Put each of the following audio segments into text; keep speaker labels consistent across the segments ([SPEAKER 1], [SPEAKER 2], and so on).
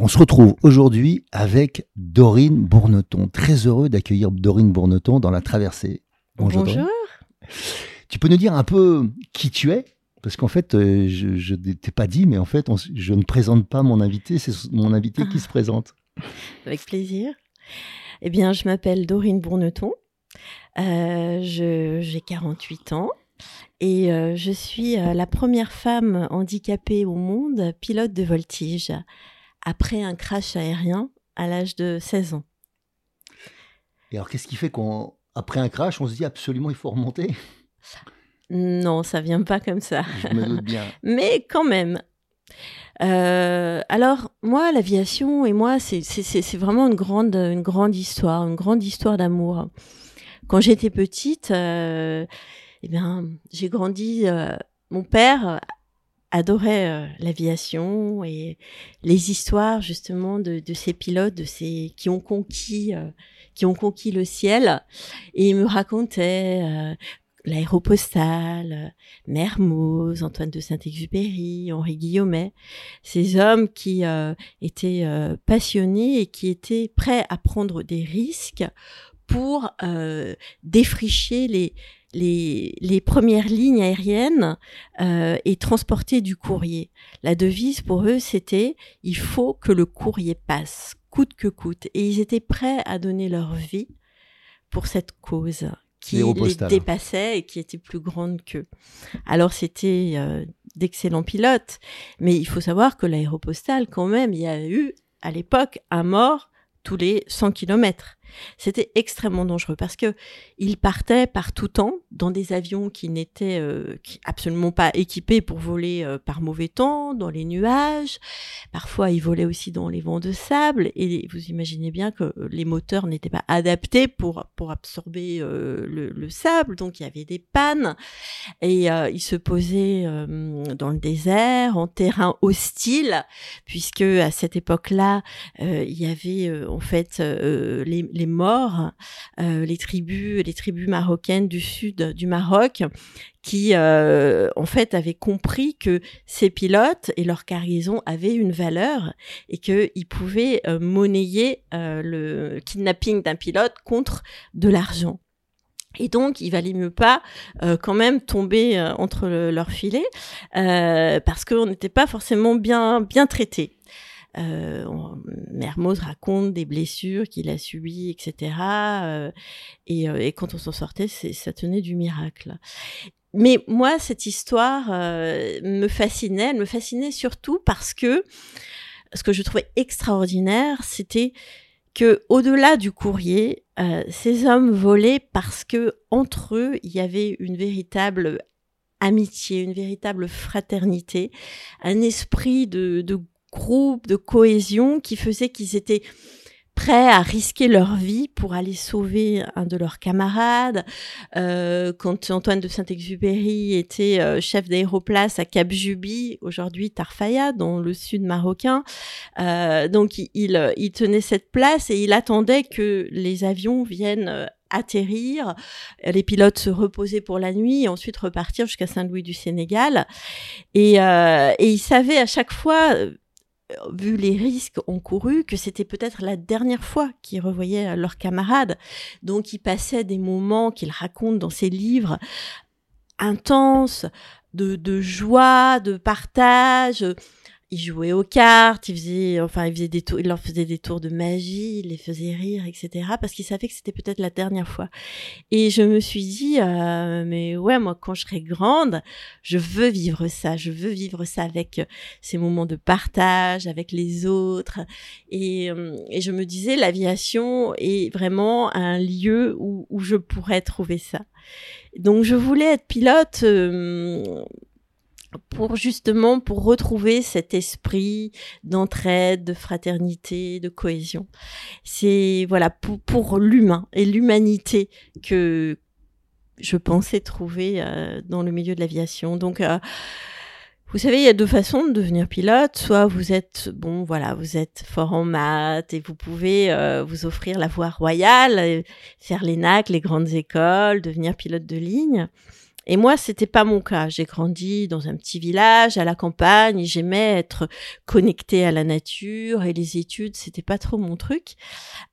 [SPEAKER 1] On se retrouve aujourd'hui avec Dorine Bourneton. Très heureux d'accueillir Dorine Bourneton dans la traversée.
[SPEAKER 2] Bonjour.
[SPEAKER 1] Tu peux nous dire un peu qui tu es? Parce qu'en fait, euh, je ne t'ai pas dit, mais en fait, je ne présente pas mon invité, c'est mon invité qui se présente.
[SPEAKER 2] Avec plaisir. Eh bien, je m'appelle Dorine Bourneton. Euh, j'ai 48 ans. Et euh, je suis la première femme handicapée au monde pilote de voltige après un crash aérien à l'âge de 16 ans.
[SPEAKER 1] Et alors, qu'est-ce qui fait qu'après un crash, on se dit absolument il faut remonter?
[SPEAKER 2] Non, ça vient pas comme ça.
[SPEAKER 1] Je me doute bien.
[SPEAKER 2] Mais quand même. Euh, alors, moi, l'aviation et moi, c'est vraiment une grande, une grande histoire, une grande histoire d'amour. Quand j'étais petite, euh, eh bien, j'ai grandi. Euh, mon père adorait euh, l'aviation et les histoires justement de, ces pilotes, de ces qui ont conquis, euh, qui ont conquis le ciel. Et il me racontait euh, l'aéropostale, Mermoz, Antoine de Saint-Exupéry, Henri Guillaumet, ces hommes qui étaient passionnés et qui étaient prêts à prendre des risques pour défricher les, les, premières lignes aériennes euh, et transporter du courrier. La devise pour eux, c'était il faut que le courrier passe, coûte que coûte. Et ils étaient prêts à donner leur vie pour cette cause qui les, dépassait et qui était plus grande qu'eux. Alors c'était euh, d'excellents pilotes, mais il faut savoir que l'aéropostale, quand même, il y a eu à l'époque un mort tous les 100 kilomètres. C'était extrêmement dangereux parce que il partait par tout temps dans des avions qui n'étaient euh, absolument pas équipés pour voler euh, par mauvais temps, dans les nuages. Parfois, ils volaient aussi dans les vents de sable. Et vous imaginez bien que les moteurs n'étaient pas adaptés pour pour absorber euh, le, sable, donc il y avait des pannes. Et ils se posaient dans le désert, en terrain hostile, puisque à cette époque-là, il y avait en fait les morts, euh, les tribus, les tribus marocaines du sud du Maroc, qui euh, en fait avaient compris que ces pilotes et leur cargaison avaient une valeur et qu'ils pouvaient euh, monnayer le kidnapping d'un pilote contre de l'argent. Et donc, il valait mieux pas quand même tomber entre leurs filets parce qu'on n'était pas forcément bien bien traités. Euh, Mermoz raconte des blessures qu'il a subies, etc. Euh, et, euh, et, quand on s'en sortait, ça tenait du miracle. Mais moi, cette histoire euh, me fascinait. Elle me fascinait surtout parce que ce que je trouvais extraordinaire, c'était que au-delà du courrier, ces hommes volaient parce que entre eux, il y avait une véritable amitié, une véritable fraternité, un esprit de, de groupe, de cohésion qui faisait qu'ils étaient prêts à risquer leur vie pour aller sauver un de leurs camarades. Euh, quand Antoine de Saint-Exupéry était euh, chef d'aéroplace à Cap Juby, aujourd'hui Tarfaya, dans le sud marocain, euh, donc il, il, tenait cette place et il attendait que les avions viennent atterrir, les pilotes se reposer pour la nuit et ensuite repartir jusqu'à Saint-Louis du Sénégal. Et, et il savait à chaque fois vu les risques encourus, que c'était peut-être la dernière fois qu'ils revoyaient leurs camarades. Donc, ils passaient des moments qu'ils racontent dans ses livres intenses, de, joie, de partage. Il jouait aux cartes, il faisait, enfin, il faisait des tours, il leur faisait des tours de magie, il les faisait rire, etc. Parce qu'il savait que c'était peut-être la dernière fois. Et je me suis dit, euh, mais ouais, moi, quand je serai grande, je veux vivre ça, je veux vivre ça avec euh, ces moments de partage, avec les autres. Et, euh, et je me disais, l'aviation est vraiment un lieu où, où je pourrais trouver ça. Donc, je voulais être pilote. Euh, pour justement pour retrouver cet esprit d'entraide, de fraternité, de cohésion. C'est voilà pour, pour l'humain et l'humanité que je pensais trouver euh, dans le milieu de l'aviation. Donc euh, vous savez, il y a deux façons de devenir pilote. Soit vous êtes, bon, voilà, vous êtes fort en maths et vous pouvez euh, vous offrir la voie royale, faire l'ENAC, les grandes écoles, devenir pilote de ligne. Et moi, c'était pas mon cas. J'ai grandi dans un petit village, à la campagne. J'aimais être connectée à la nature et les études, c'était pas trop mon truc.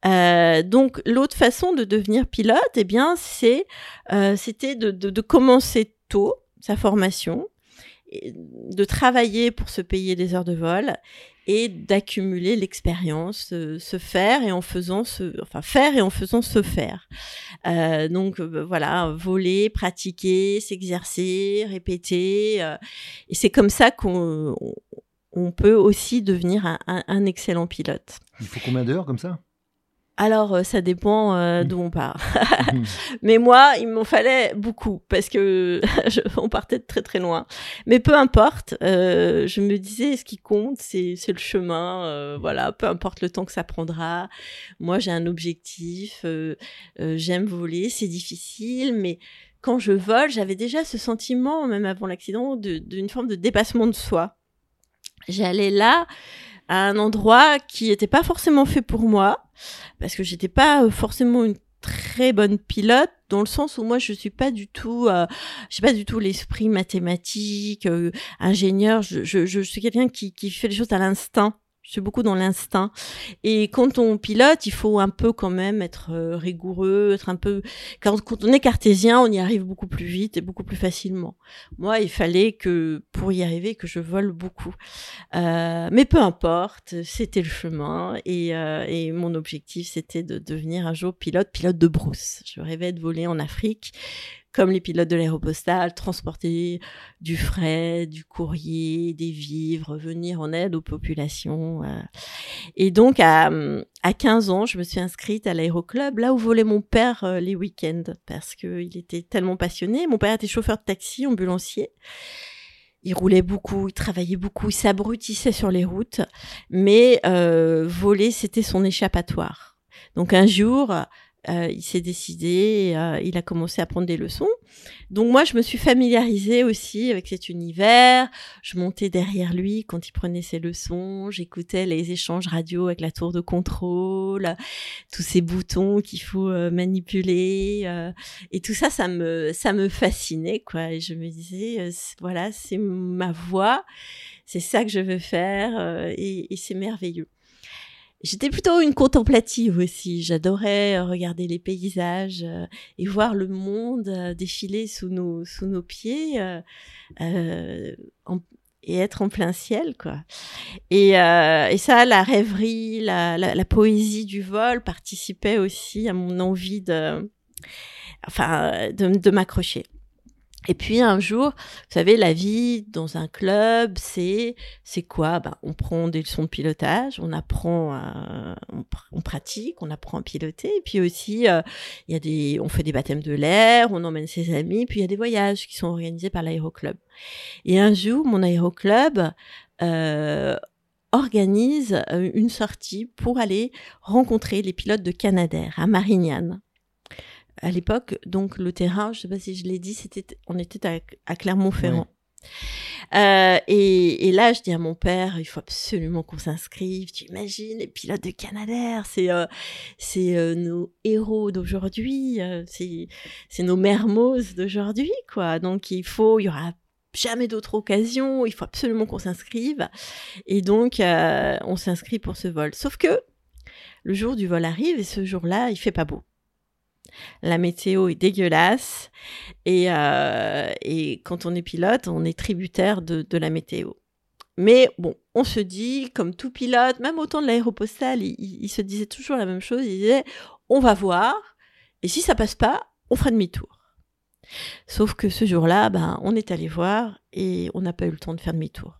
[SPEAKER 2] Euh, donc, l'autre façon de devenir pilote, eh bien, c'est, euh, c'était de, de, de commencer tôt sa formation, de travailler pour se payer des heures de vol et d'accumuler l'expérience, euh, se faire et en faisant se, enfin faire et en faisant se faire. Euh, donc euh, voilà, voler, pratiquer, s'exercer, répéter, et c'est comme ça qu'on on peut aussi devenir un, un, un excellent pilote.
[SPEAKER 1] Il faut combien d'heures comme ça?
[SPEAKER 2] Alors, euh, ça dépend euh, d'où on part. Mais moi, il m'en fallait beaucoup parce que je, on partait de très très loin. Mais peu importe, euh, je me disais, ce qui compte, c'est le chemin. Euh, voilà, peu importe le temps que ça prendra. Moi, j'ai un objectif. J'aime voler, c'est difficile, mais quand je vole, j'avais déjà ce sentiment, même avant l'accident, de- d'une forme de dépassement de soi. J'allais là à un endroit qui n'était pas forcément fait pour moi, parce que j'étais pas euh, forcément une très bonne pilote dans le sens où moi je suis pas du tout euh, j'ai pas du tout l'esprit mathématique euh, ingénieur. Je, je, je suis quelqu'un qui, qui fait les choses à l'instinct je suis beaucoup dans l'instinct. Et quand on pilote il faut un peu quand même être euh, rigoureux être un peu quand, on est cartésien on y arrive beaucoup plus vite et beaucoup plus facilement. Moi il fallait que pour y arriver que je vole beaucoup. Euh, mais peu importe, c'était le chemin et, euh, et mon objectif c'était de devenir un jour pilote, pilote de brousse. Je rêvais de voler en Afrique comme les pilotes de l'aéropostale, transporter du frais, du courrier, des vivres, venir en aide aux populations. euh. Et donc à, à 15 ans, je me suis inscrite à l'aéroclub, là où volait mon père euh, les week-ends, parce qu'il était tellement passionné. Mon père était chauffeur de taxi, ambulancier. Il roulait beaucoup, il travaillait beaucoup, il s'abrutissait sur les routes, mais euh, voler, c'était son échappatoire. Donc un jour, euh, il s'est décidé, euh, il a commencé à prendre des leçons. Donc moi, je me suis familiarisée aussi avec cet univers. Je montais derrière lui quand il prenait ses leçons. J'écoutais les échanges radio avec la tour de contrôle, tous ces boutons qu'il faut euh, manipuler. et tout ça, ça me, ça me fascinait, quoi. Et je me disais, voilà, c'est ma voie, c'est ça que je veux faire, et c'est merveilleux. J'étais plutôt une contemplative aussi. J'adorais euh, regarder les paysages euh, et voir le monde euh, défiler sous nos, sous nos pieds euh, et être en plein ciel, quoi. Et, et ça, la rêverie, la, la, la poésie du vol participait aussi à mon envie de, enfin, de, de m'accrocher. Et puis un jour, vous savez, la vie dans un club, c'est c'est quoi? Ben, On prend des leçons de pilotage, on apprend, à- on, pr- on pratique, on apprend à piloter. Et puis aussi, euh, il y a des, on fait des baptêmes de l'air, on emmène ses amis. Puis il y a des voyages qui sont organisés par l'aéroclub. Et un jour, mon aéroclub euh, organise euh, une sortie pour aller rencontrer les pilotes de Canadair à Marignane à l'époque, donc le terrain, je sais pas si je l'ai dit, c'était, on était à, à Clermont-Ferrand. Euh, et, et là, je dis à mon père, il faut absolument qu'on s'inscrive. Tu imagines les pilotes de Canadair, c'est euh, c'est euh, nos héros d'aujourd'hui, c'est c'est nos mermos d'aujourd'hui, quoi. Donc il faut, il y aura jamais d'autre occasion, il faut absolument qu'on s'inscrive. Et donc on s'inscrit pour ce vol. Sauf que le jour du vol arrive et ce jour-là, il fait pas beau. La météo est dégueulasse et, euh, et quand on est pilote, on est tributaire de, la météo. Mais bon, on se dit, comme tout pilote, même au temps de l'aéropostale, il, il, se disait toujours la même chose. Il disait, on va voir, et si ça passe pas, on fera demi-tour. Sauf que ce jour-là, ben, on est allé voir et on n'a pas eu le temps de faire demi-tour.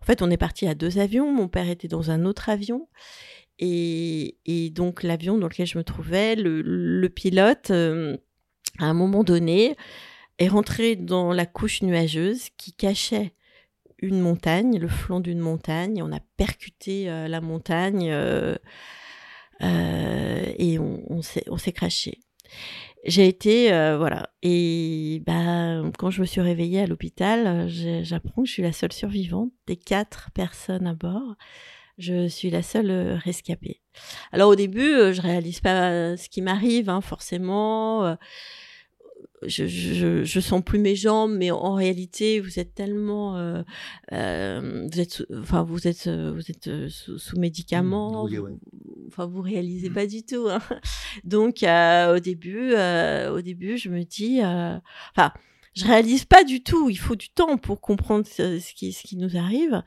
[SPEAKER 2] En fait, on est parti à deux avions. Mon père était dans un autre avion. Et, donc, l'avion dans lequel je me trouvais, le, pilote, euh, à un moment donné, est rentré dans la couche nuageuse qui cachait une montagne, le flanc d'une montagne. On a percuté euh, la montagne euh, et on, s'est craché j'ai été voilà. Et bah quand je me suis réveillée à l'hôpital j'apprends que je suis la seule survivante des quatre personnes à bord je suis la seule euh, rescapée alors au début euh, je réalise pas ce qui m'arrive hein, forcément je, je, je, sens plus mes jambes, mais en réalité, vous êtes tellement, euh, euh, vous êtes, enfin, vous êtes, vous êtes euh, sous, sous médicaments. Mmh, enfin, vous réalisez mmh. pas du tout. Hein. Donc, euh, au début, euh, au début, je me dis, enfin je réalise pas du tout. Il faut du temps pour comprendre ce, qui, ce qui nous arrive.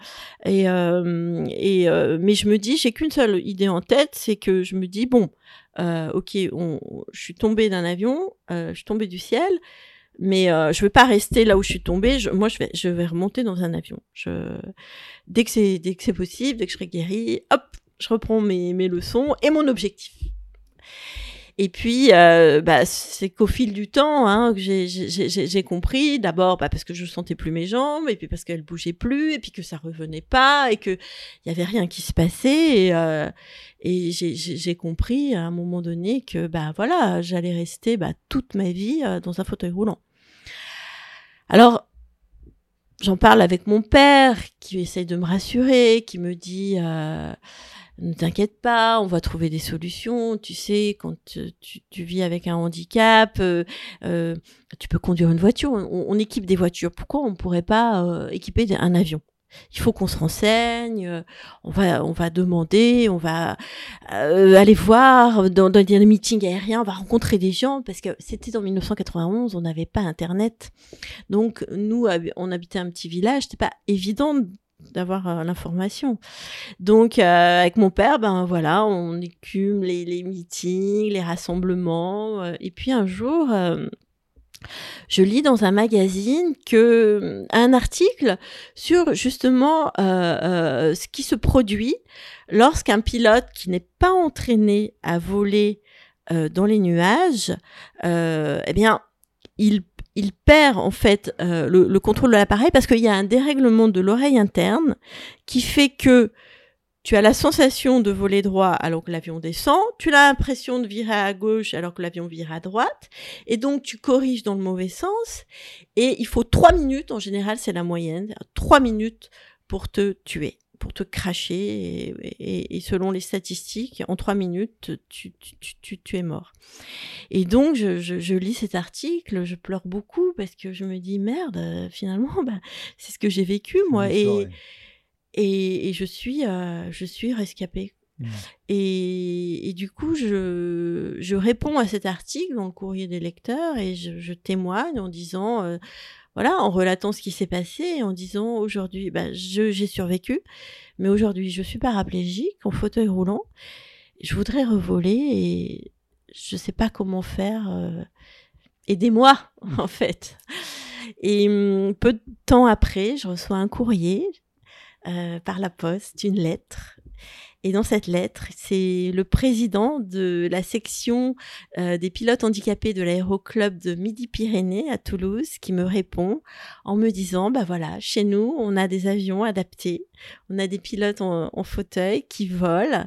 [SPEAKER 2] Et, euh, et euh, mais je me dis, j'ai qu'une seule idée en tête, c'est que je me dis bon, euh, ok, on, je suis tombée d'un avion, euh, je suis tombée du ciel, mais euh, je vais pas rester là où je suis tombée. Je, moi, je vais, je vais remonter dans un avion. Je, dès que c'est, dès que c'est possible, dès que je serai guérie, hop, je reprends mes, mes leçons et mon objectif. Et puis, euh, bah, c'est qu'au fil du temps hein, que j'ai compris, d'abord bah, parce que je sentais plus mes jambes, et puis parce qu'elles bougeaient plus, et puis que ça revenait pas, et que il y avait rien qui se passait. Et, euh, et j'ai compris à un moment donné que bah voilà, j'allais rester bah, toute ma vie euh, dans un fauteuil roulant. Alors, j'en parle avec mon père qui essaye de me rassurer, qui me dit euh, ne t'inquiète pas, on va trouver des solutions. Tu sais, quand tu, vis avec un handicap, euh, euh, tu peux conduire une voiture. On, équipe des voitures. Pourquoi on ne pourrait pas euh, équiper un avion? Il faut qu'on se renseigne, on va, on va demander, on va aller voir dans, dans des meetings aériens, on va rencontrer des gens parce que c'était en 1991, on n'avait pas Internet, donc nous, on habitait un petit village, c'était pas évident d'avoir euh, l'information. Donc euh, avec mon père, ben voilà, on écume les, meetings, les rassemblements. Euh, et puis un jour, je lis dans un magazine que un article sur justement ce qui se produit lorsqu'un pilote qui n'est pas entraîné à voler dans les nuages, eh bien il il perd en fait euh, le, contrôle de l'appareil parce qu'il y a un dérèglement de l'oreille interne qui fait que tu as la sensation de voler droit alors que l'avion descend, tu as l'impression de virer à gauche alors que l'avion vire à droite, et donc tu corriges dans le mauvais sens, et il faut trois minutes, en général c'est la moyenne, trois minutes pour te tuer pour te cracher et, selon les statistiques, en trois minutes, tu, tu, tu, es mort. Et donc, je, je, lis cet article, je pleure beaucoup parce que je me dis, merde, finalement, bah, c'est ce que j'ai vécu, moi. Et, et, et, je suis, euh, je suis rescapée. Mmh. Et, et, du coup, je, je réponds à cet article dans le courrier des lecteurs et je, je témoigne en disant, euh, voilà, en relatant ce qui s'est passé, en disant aujourd'hui, bah, j'ai survécu, mais aujourd'hui, je suis paraplégique, en fauteuil roulant. Je voudrais revoler et je sais pas comment faire. Euh, aidez-moi, en fait. Et hum, peu de temps après, je reçois un courrier euh, par la poste, une lettre et dans cette lettre, c'est le président de la section euh, des pilotes handicapés de l'aéroclub de Midi-Pyrénées à Toulouse qui me répond en me disant, bah voilà, chez nous, on a des avions adaptés, on a des pilotes en, fauteuil qui volent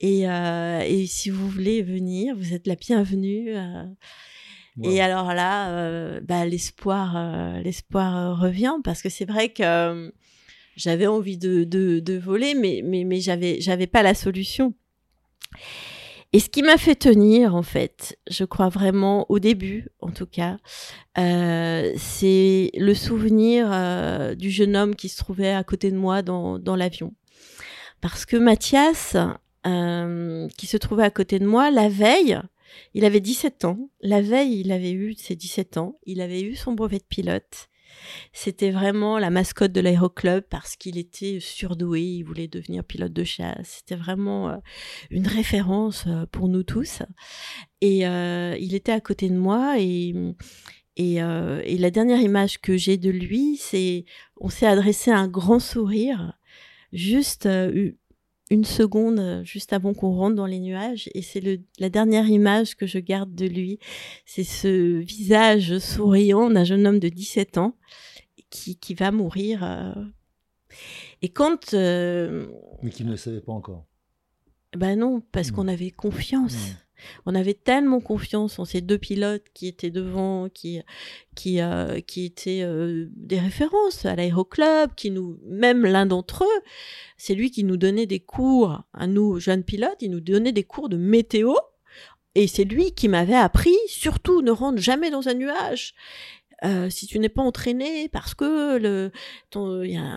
[SPEAKER 2] et, euh, et, si vous voulez venir, vous êtes la bienvenue. Euh. Et alors là, bah, l'espoir, l'espoir revient parce que c'est vrai que j'avais envie de, de, de, voler, mais, mais, mais j'avais, j'avais pas la solution. Et ce qui m'a fait tenir, en fait, je crois vraiment au début, en tout cas, euh, c'est le souvenir euh, du jeune homme qui se trouvait à côté de moi dans, dans l'avion. Parce que Mathias, euh, qui se trouvait à côté de moi, la veille, il avait 17 ans. La veille, il avait eu ses 17 ans. Il avait eu son brevet de pilote. C'était vraiment la mascotte de l'aéroclub parce qu'il était surdoué, il voulait devenir pilote de chasse. C'était vraiment euh, une référence euh, pour nous tous. Et euh, il était à côté de moi et, et, et la dernière image que j'ai de lui, c'est on s'est adressé un grand sourire, juste une seconde juste avant qu'on rentre dans les nuages et c'est la dernière image que je garde de lui. C'est ce visage souriant d'un jeune homme de 17 ans qui, qui va mourir. Euh. Et quand... Euh,
[SPEAKER 1] Mais qui ne le savait pas encore.
[SPEAKER 2] Ben non, parce hmm. qu'on avait confiance. Hmm. On avait tellement confiance en ces deux pilotes qui étaient devant, qui qui euh, étaient euh, des références à l'aéroclub, qui nous même l'un d'entre eux, c'est lui qui nous donnait des cours. À nous jeunes pilotes, il nous donnait des cours de météo. Et c'est lui qui m'avait appris surtout ne rentre jamais dans un nuage. Euh, si tu n'es pas entraîné parce que le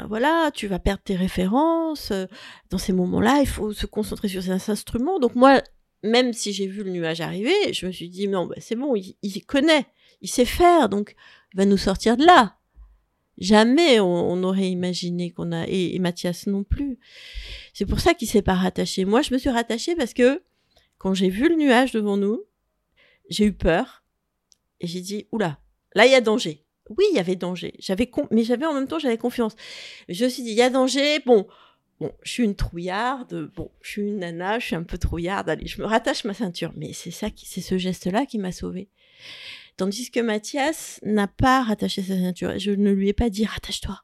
[SPEAKER 2] voilà tu vas perdre tes références. Dans ces moments-là il faut se concentrer sur ces instruments. Donc moi même si j'ai vu le nuage arriver, je me suis dit, non, bah, c'est bon, il, connaît, il sait faire, donc il va nous sortir de là. Jamais on, aurait imaginé qu'on a, et, Mathias non plus. C'est pour ça qu'il s'est pas rattaché. Moi, je me suis rattachée parce que quand j'ai vu le nuage devant nous, j'ai eu peur et j'ai dit, oula, là, il y a danger. Oui, il y avait danger. J'avais, mais j'avais en même temps, j'avais confiance. Je me suis dit, il y a danger. Bon, bon, je suis une trouillarde, bon, je suis une nana, je suis un peu trouillarde, allez, je me rattache ma ceinture. Mais c'est ça, c'est ce geste-là qui m'a sauvée. Tandis que Mathias n'a pas rattaché sa ceinture. Je ne lui ai pas dit rattache-toi.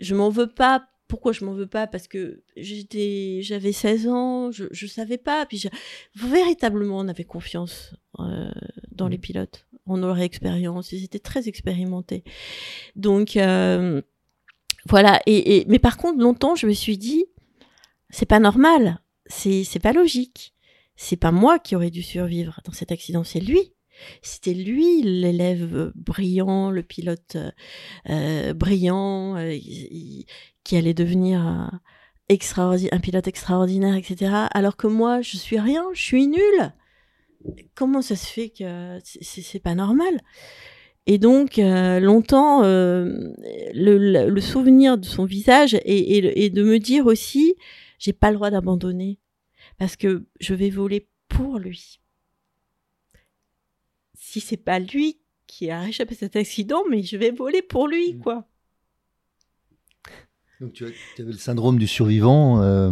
[SPEAKER 2] Je m'en veux pas. Pourquoi je m'en veux pas? Parce que j'étais, j'avais 16 ans, je, je savais pas. Puis véritablement, on avait confiance euh, dans les mmh. pilotes, en leur expérience. Ils étaient très expérimentés. Donc euh, voilà. Et, mais par contre, longtemps, je me suis dit, c'est pas normal, c'est c'est pas logique. C'est pas moi qui aurais dû survivre dans cet accident, c'est lui. C'était lui, l'élève brillant, le pilote euh, brillant, euh, qui allait devenir un, un pilote extraordinaire, etc. Alors que moi, je suis rien, je suis nulle. Comment ça se fait que c'est pas normal? Et donc, euh, longtemps, euh, le, le, souvenir de son visage et, et, de me dire aussi, j'ai pas le droit d'abandonner parce que je vais voler pour lui. Si c'est pas lui qui a échappé à cet accident, mais je vais voler pour lui, mmh. quoi.
[SPEAKER 1] Donc tu, avais le syndrome du survivant euh,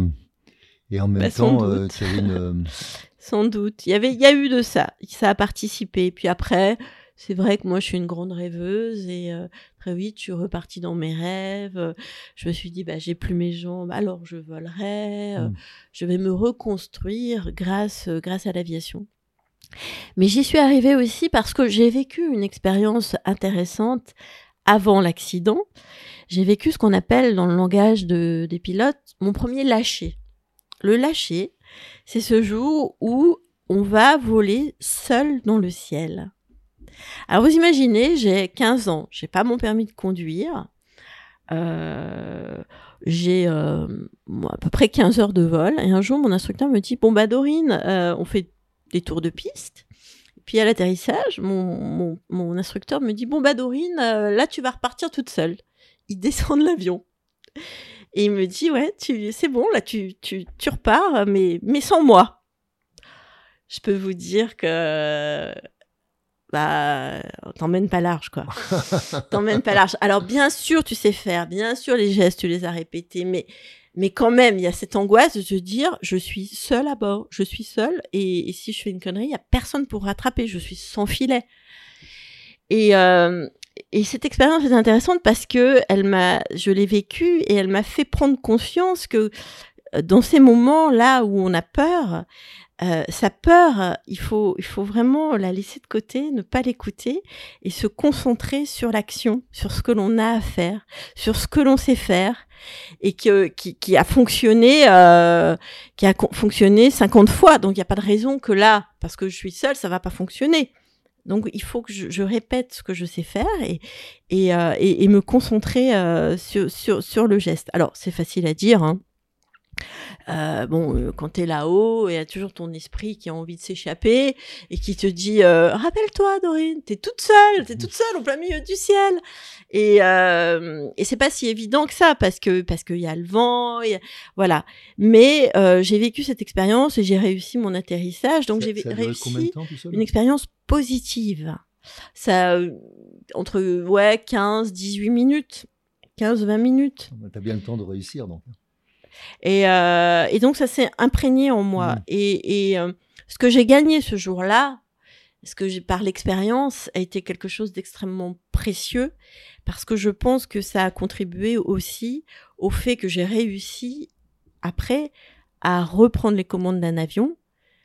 [SPEAKER 1] et en même bah, temps, tu avais une...
[SPEAKER 2] sans doute. Il y avait, il y a eu de ça. Ça a participé. Puis après, c'est vrai que moi, je suis une grande rêveuse et euh, très vite, je suis repartie dans mes rêves. Je me suis dit, bah, j'ai plus mes jambes, alors je volerai. Euh, mmh. Je vais me reconstruire grâce, euh, grâce à l'aviation. Mais j'y suis arrivée aussi parce que j'ai vécu une expérience intéressante avant l'accident. J'ai vécu ce qu'on appelle dans le langage de, des pilotes mon premier lâcher. Le lâcher, c'est ce jour où on va voler seul dans le ciel. Alors vous imaginez, j'ai 15 ans, j'ai pas mon permis de conduire. Euh, j'ai euh, à peu près 15 heures de vol. Et un jour mon instructeur me dit bon bah Dorine euh, on fait des tours de piste puis à l'atterrissage mon, mon, instructeur me dit bon bah Dorine là tu vas repartir toute seule il descend de l'avion. Et il me dit ouais tu c'est bon là tu, tu, tu repars mais mais sans moi je peux vous dire que bah, t'emmènes pas large, quoi. t'emmènes pas large. Alors, bien sûr, tu sais faire, bien sûr, les gestes, tu les as répétés, mais, mais quand même, il y a cette angoisse de se dire, je suis seule à bord, je suis seule, et, si je fais une connerie, il y a personne pour rattraper, je suis sans filet. Et, euh, et cette expérience est intéressante parce que elle m'a, je l'ai vécue et elle m'a fait prendre conscience que euh, dans ces moments là où on a peur, euh, sa peur, il faut, il faut vraiment la laisser de côté, ne pas l'écouter et se concentrer sur l'action, sur ce que l'on a à faire, sur ce que l'on sait faire et que, qui, a fonctionné, euh, qui a fonctionné 50 fois. Donc il n'y a pas de raison que là, parce que je suis seule, ça va pas fonctionner. Donc il faut que je, répète ce que je sais faire et, et, euh, et, me concentrer euh, sur, sur, sur le geste. Alors c'est facile à dire. Hein Euh, bon, euh, quand t'es là-haut, il y a toujours ton esprit qui a envie de s'échapper et qui te dit euh, rappelle-toi, Dorine, t'es toute seule, t'es toute seule au plein milieu du ciel. Et, euh, et c'est pas si évident que ça parce que parce qu'il y a le vent, y a- voilà. Mais j'ai vécu cette expérience et j'ai réussi mon atterrissage, donc j'ai réussi
[SPEAKER 1] temps
[SPEAKER 2] une expérience positive. Ça, entre ouais 15, 18 minutes, 15, 20 minutes.
[SPEAKER 1] T'as bien le temps de réussir donc.
[SPEAKER 2] Et, euh, et donc ça s'est imprégné en moi.
[SPEAKER 1] Mhm.
[SPEAKER 2] Et, et euh, ce que j'ai gagné ce jour-là, ce que j'ai par l'expérience, a été quelque chose d'extrêmement précieux parce que je pense que ça a contribué aussi au fait que j'ai réussi après à reprendre les commandes d'un avion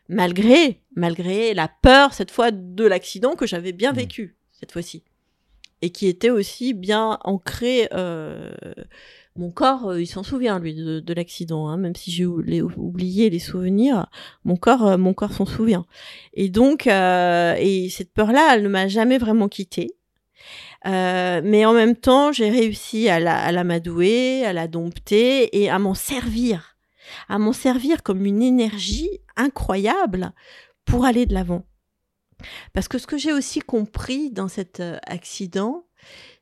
[SPEAKER 2] malgré malgré la peur cette fois de l'accident que j'avais bien
[SPEAKER 1] Mhm.
[SPEAKER 2] vécu cette fois-ci et qui était aussi bien ancré euh, mon corps, euh, il s'en souvient lui de, de l'accident, hein, même si j'ai oublié les souvenirs. Mon corps, euh, mon corps s'en souvient. Et donc, euh, et cette peur-là, elle ne m'a jamais vraiment quittée. Euh, mais en même temps, j'ai réussi à la, à l'amadouer, à la dompter et à m'en servir, à m'en servir comme une énergie incroyable pour aller de l'avant. Parce que ce que j'ai aussi compris dans cet euh, accident,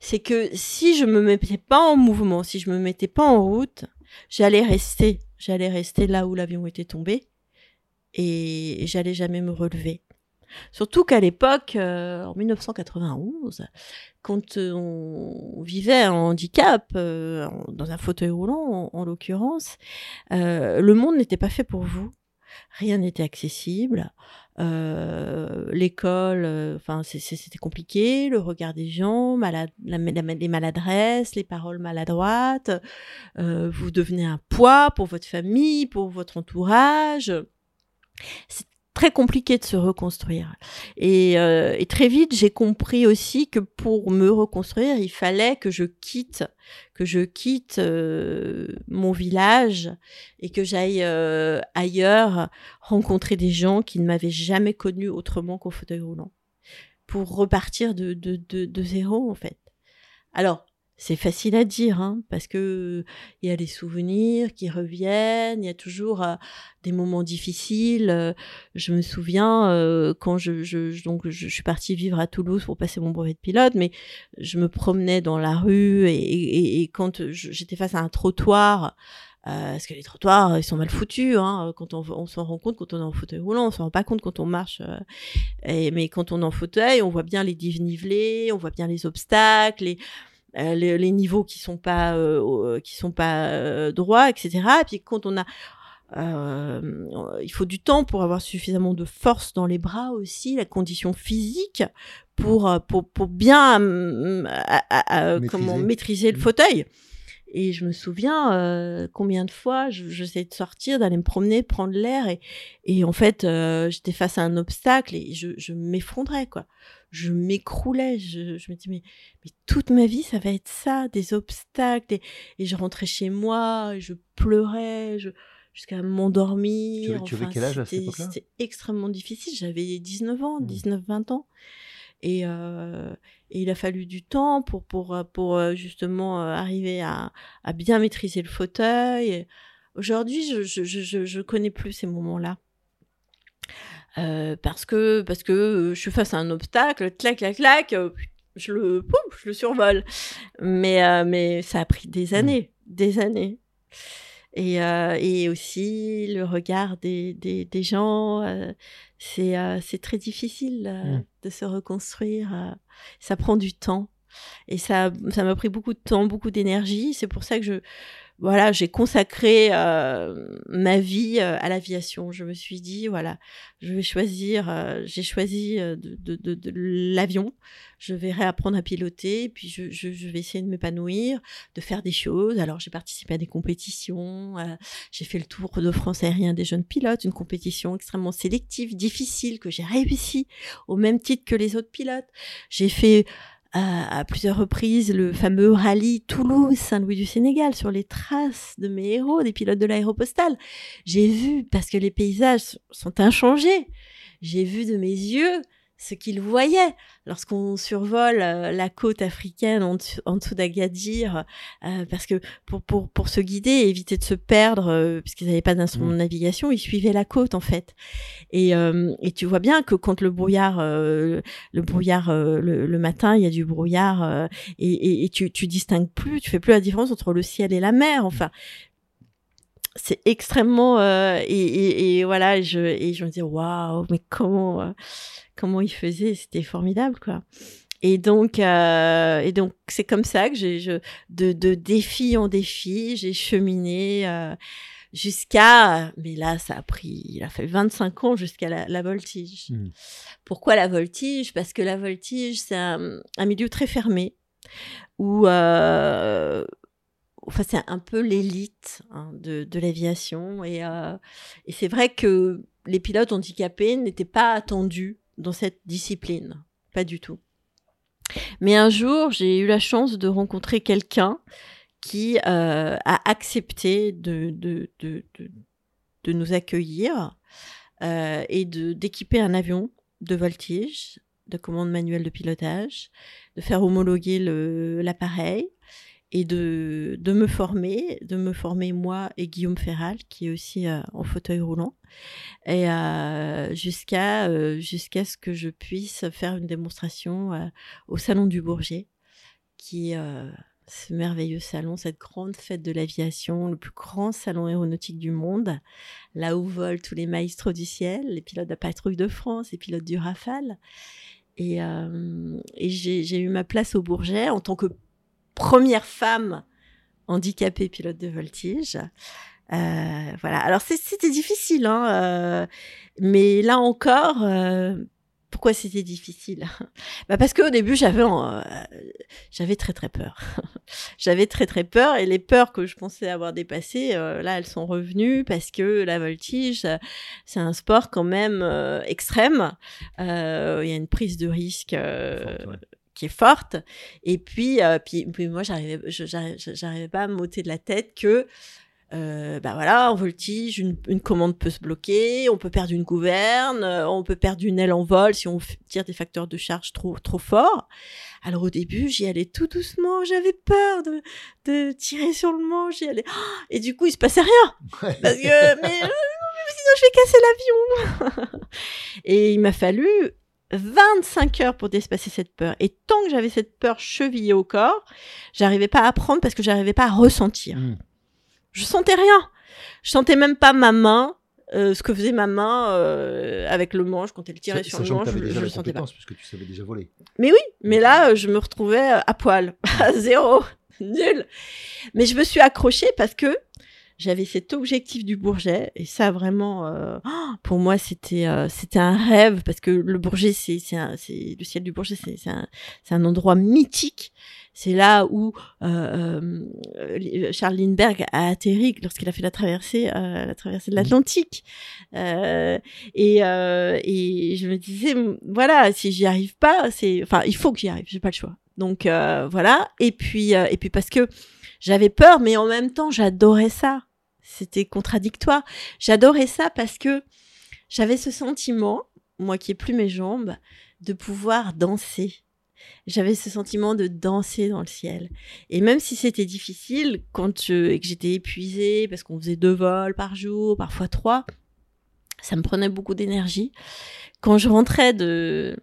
[SPEAKER 2] c'est que si je me mettais pas en mouvement, si je me mettais pas en route, j'allais rester, j'allais rester là où l'avion était tombé et j'allais jamais me relever. Surtout qu'à l'époque, euh, en 1991, quand euh, on vivait un handicap, dans un fauteuil roulant en, en l'occurrence, le monde n'était pas fait pour vous. Rien n'était accessible. L'école, enfin, c'était compliqué. Le regard des gens, malade, la- les maladresses, les paroles maladroites. Vous devenez un poids pour votre famille, pour votre entourage. Très compliqué de se reconstruire. Et, euh, et très vite, j'ai compris aussi que pour me reconstruire, il fallait que je quitte, que je quitte euh, mon village et que j'aille euh, ailleurs rencontrer des gens qui ne m'avaient jamais connu autrement qu'au fauteuil roulant, pour repartir de, de, de, de zéro en fait. Alors, c'est facile à dire, hein, parce que il y a les souvenirs qui reviennent, il y a toujours euh, des moments difficiles. euh, je me souviens euh, quand je, je, donc je, suis partie vivre à Toulouse pour passer mon brevet de pilote, mais je me promenais dans la rue et, et, et quand j'étais face à un trottoir, parce que les trottoirs ils sont mal foutus, hein, quand on, on s'en rend compte quand on est en fauteuil roulant, on s'en rend pas compte quand on marche. et, mais quand on est en fauteuil, on voit bien les dénivelés, on voit bien les obstacles, les euh, les, les niveaux qui sont pas euh, qui sont pas euh, droits, etc. Et puis quand on a euh, il faut du temps pour avoir suffisamment de force dans les bras aussi, la condition physique pour euh, pour, pour bien euh, à- à- à-
[SPEAKER 1] Maîtriser.
[SPEAKER 2] comment maîtriser le
[SPEAKER 1] Mhm.
[SPEAKER 2] fauteuil. Et je me souviens euh, combien de fois je- j'essayais de sortir, d'aller me promener, prendre l'air et, et en fait euh, j'étais face à un obstacle et je, je m'effondrais quoi. Je m'écroulais. Je, je me dis mais, mais toute ma vie ça va être ça, des obstacles et, et je rentrais chez moi, et je pleurais, je, jusqu'à m'endormir.
[SPEAKER 1] Tu avais- quel âge à cette époque-là?
[SPEAKER 2] C'était extrêmement difficile. J'avais 19 ans,
[SPEAKER 1] Mhm.
[SPEAKER 2] 19-20 ans. Et, euh, et il a fallu du temps pour, pour, euh, pour euh, justement arriver à, à bien maîtriser le fauteuil. Aujourd'hui, je, je, je, je, je connais plus ces moments-là. Euh, parce que parce que euh, je suis face à un obstacle, clac clac clac, euh, je le pouf, je le survole. Mais euh, mais ça a pris des années, des années. Et, euh, et aussi le regard des, des, des gens, euh, c'est euh, c'est très difficile euh,
[SPEAKER 1] Mm.
[SPEAKER 2] de se reconstruire. ça prend du temps. Et ça ça m'a pris beaucoup de temps, beaucoup d'énergie. C'est pour ça que je voilà, j'ai consacré euh, ma vie euh, à l'aviation. Je me suis dit, voilà, je vais choisir, euh, j'ai choisi euh, de, de, de, de l'avion. Je vais réapprendre à piloter, puis je, je, je vais essayer de m'épanouir, de faire des choses. Alors, j'ai participé à des compétitions, euh, j'ai fait le tour de France aérien des jeunes pilotes, une compétition extrêmement sélective, difficile, que j'ai réussi au même titre que les autres pilotes. J'ai fait à, plusieurs reprises le fameux rallye Toulouse-Saint-Louis du Sénégal sur les traces de mes héros, des pilotes de l'aéropostale. J'ai vu, parce que les paysages sont inchangés, j'ai vu de mes yeux ce qu'il voyait lorsqu'on survole euh, la côte africaine en, dessous d'Agadir, euh, parce que pour, pour, pour se guider et éviter de se perdre, euh, puisqu'ils n'avaient pas d'instrument mmh. de navigation, ils suivaient la côte en fait. Et, et tu vois bien que quand le brouillard, le brouillard le, matin, il y a du brouillard et, et, tu, tu distingues plus, tu fais plus la différence entre le ciel et la mer. Enfin, c'est extrêmement et, et, et, voilà, je, et je me dis waouh, mais comment comment il faisait, c'était formidable, quoi. Et donc, euh, et donc, c'est comme ça que j'ai, je, de, de défi en défi, j'ai cheminé euh, jusqu'à, mais là, ça a pris, il a fait 25 ans jusqu'à la, voltige. Hmm. Pourquoi la voltige? Parce que la voltige, c'est un, milieu très fermé où, euh, enfin, c'est un peu l'élite hein, de, de l'aviation, et, et c'est vrai que les pilotes handicapés n'étaient pas attendus dans cette discipline. Pas du tout. Mais un jour, j'ai eu la chance de rencontrer quelqu'un qui euh, a accepté de, nous accueillir euh, et d'équiper un avion de voltige, de commande manuelle de pilotage, de faire homologuer l'appareil et de, de me former, de me former moi et Guillaume Ferral, qui est aussi euh, en fauteuil roulant, et euh, jusqu'à euh, jusqu'à ce que je puisse faire une démonstration au Salon du Bourget, qui est ce merveilleux salon, cette grande fête de l'aviation, le plus grand salon aéronautique du monde, là où volent tous les maestros du ciel, les pilotes de la patrouille de France, les pilotes du Rafale. Et, et j'ai eu ma place au Bourget en tant que première femme handicapée pilote de voltige. Euh, voilà. Alors c'était difficile, hein, euh, mais là encore, euh, pourquoi c'était difficile? Bah Parce qu'au début j'avais j'avais très très peur. j'avais très très peur et les peurs que je pensais avoir dépassées, là elles sont revenues parce que la voltige c'est un sport quand même extrême. Il y a une prise de risque qui est forte. Et puis, euh, puis, puis, moi, j'arrivais, j'arrivais pas à m'ôter de la tête que, euh, bah voilà, en voltige, une, une, commande peut se bloquer, on peut perdre une gouverne, euh, on peut perdre une aile en vol si on tire des facteurs de charge trop trop forts. Alors au début, j'y allais tout doucement, j'avais peur de, de tirer sur le manche, j'y allais, et du coup, il se passait rien, parce que mais, mais sinon je vais casser l'avion. et il m'a fallu 25 heures pour dépasser cette peur. Et tant que j'avais cette peur chevillée au corps, j'arrivais pas à apprendre parce que j'arrivais pas à ressentir. Hmm. Je sentais rien. Je sentais même pas ma main, euh, ce que faisait ma main euh, avec le manche quand elle tirait sur le manche.
[SPEAKER 1] je,
[SPEAKER 2] je
[SPEAKER 1] le sentais pas. Puisque tu savais déjà voler.
[SPEAKER 2] Mais oui, mais là, je me retrouvais à poil, à zéro, nul. Mais je me suis accrochée parce que j'avais cet objectif du Bourget et ça vraiment euh, pour moi c'était euh, c'était un rêve parce que le Bourget c'est c'est le ciel du Bourget c'est c'est un c'est un endroit mythique. C'est là où euh, euh Charles Lindbergh a atterri lorsqu'il a fait la traversée la traversée de l'Atlantique. Et et je me disais voilà si j'y arrive pas c'est enfin il faut que j'y arrive j'ai pas le choix. Donc voilà. Et puis et puis parce que j'avais peur, mais en même temps, j'adorais ça c'était contradictoire. J'adorais ça parce que j'avais ce sentiment, moi qui ai plus mes jambes, de pouvoir danser. J'avais ce sentiment de danser dans le ciel. Et même si c'était difficile, quand que j'étais épuisée, parce qu'on faisait deux vols par jour, parfois trois, ça me prenait beaucoup d'énergie. Quand je rentrais de,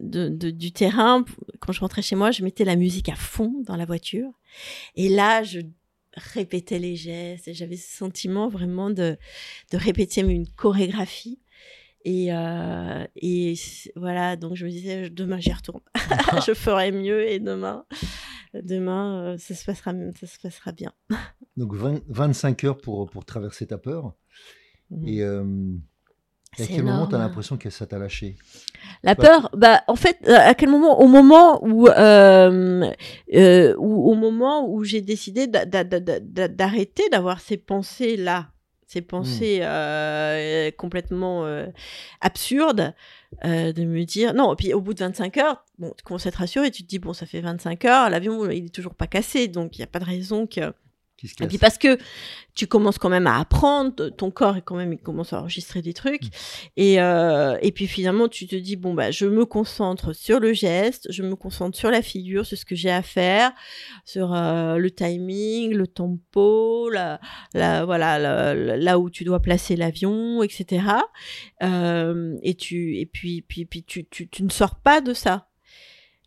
[SPEAKER 2] de, du terrain, quand je rentrais chez moi, je mettais la musique à fond dans la voiture. Et là, je répéter les gestes. J'avais ce sentiment vraiment de, de répéter une chorégraphie. Et, euh, et voilà, donc je me disais, demain j'y retourne. je ferai mieux et demain, demain euh, ça, se passera, ça se passera bien.
[SPEAKER 1] donc 25 heures pour, pour traverser ta peur. Mmh. Et euh, à quel moment tu as l'impression que ça t'a lâché?
[SPEAKER 2] La peur, bah en fait, euh, à quel moment Au moment où, euh, euh, au moment où j'ai décidé d'arrêter d'avoir ces pensées là, ces hmm. pensées euh, complètement absurdes, de me dire non. Et puis au bout de 25 heures, bon, tu commences à te rassurer, tu te dis bon, ça fait 25 heures, l'avion il est toujours pas cassé, donc il n'y a pas de raison que
[SPEAKER 1] Qui se
[SPEAKER 2] Et puis parce que tu commences quand même à apprendre, ton corps est quand même il commence à enregistrer des trucs,
[SPEAKER 1] Mm.
[SPEAKER 2] et euh, et puis finalement tu te dis bon bah je me concentre sur le geste, je me concentre sur la figure, sur ce que j'ai à faire, sur euh, le timing, le tempo, la, la voilà la- la- là où tu dois placer l'avion, etc. Euh, et tu et puis puis puis tu, tu tu ne sors pas de ça.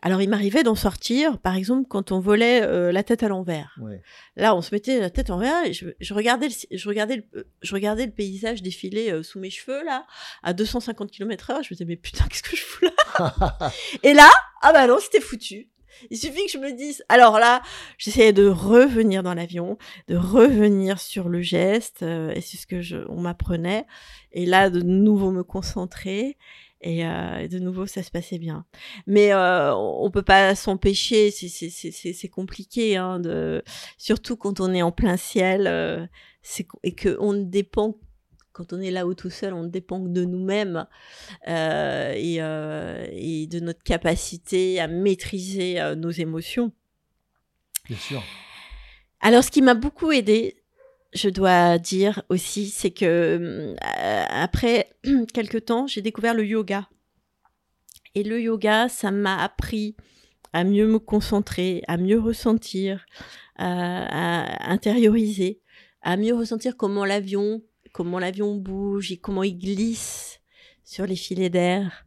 [SPEAKER 2] Alors il m'arrivait d'en sortir, par exemple quand on volait euh, la tête à l'envers.
[SPEAKER 1] Ouais.
[SPEAKER 2] Là, on se mettait la tête en l'air et je, je regardais, le, je, regardais le, je regardais le paysage défiler euh, sous mes cheveux, là, à 250 km heure. Je me disais, mais putain, qu'est-ce que je fous là? Et là, ah bah non, c'était foutu. Il suffit que je me dise. Alors là, j'essayais de revenir dans l'avion, de revenir sur le geste, euh, et c'est ce que je, on m'apprenait. Et là, de nouveau me concentrer. Et, euh, et de nouveau, ça se passait bien. Mais euh, on peut pas s'empêcher. C'est compliqué, hein, de surtout quand on est en plein ciel, euh, et que on ne dépend quand on est là-haut tout seul, on ne dépend que de nous-mêmes euh, et, et de notre capacité à maîtriser nos émotions.
[SPEAKER 1] Bien sûr.
[SPEAKER 2] Alors, ce qui m'a beaucoup aidé, je dois dire aussi, c'est que euh, après quelques temps, j'ai découvert le yoga. Et le yoga, ça m'a appris à mieux me concentrer, à mieux ressentir, à, à intérioriser, à mieux ressentir comment l'avion, comment l'avion bouge et comment il glisse sur les filets d'air,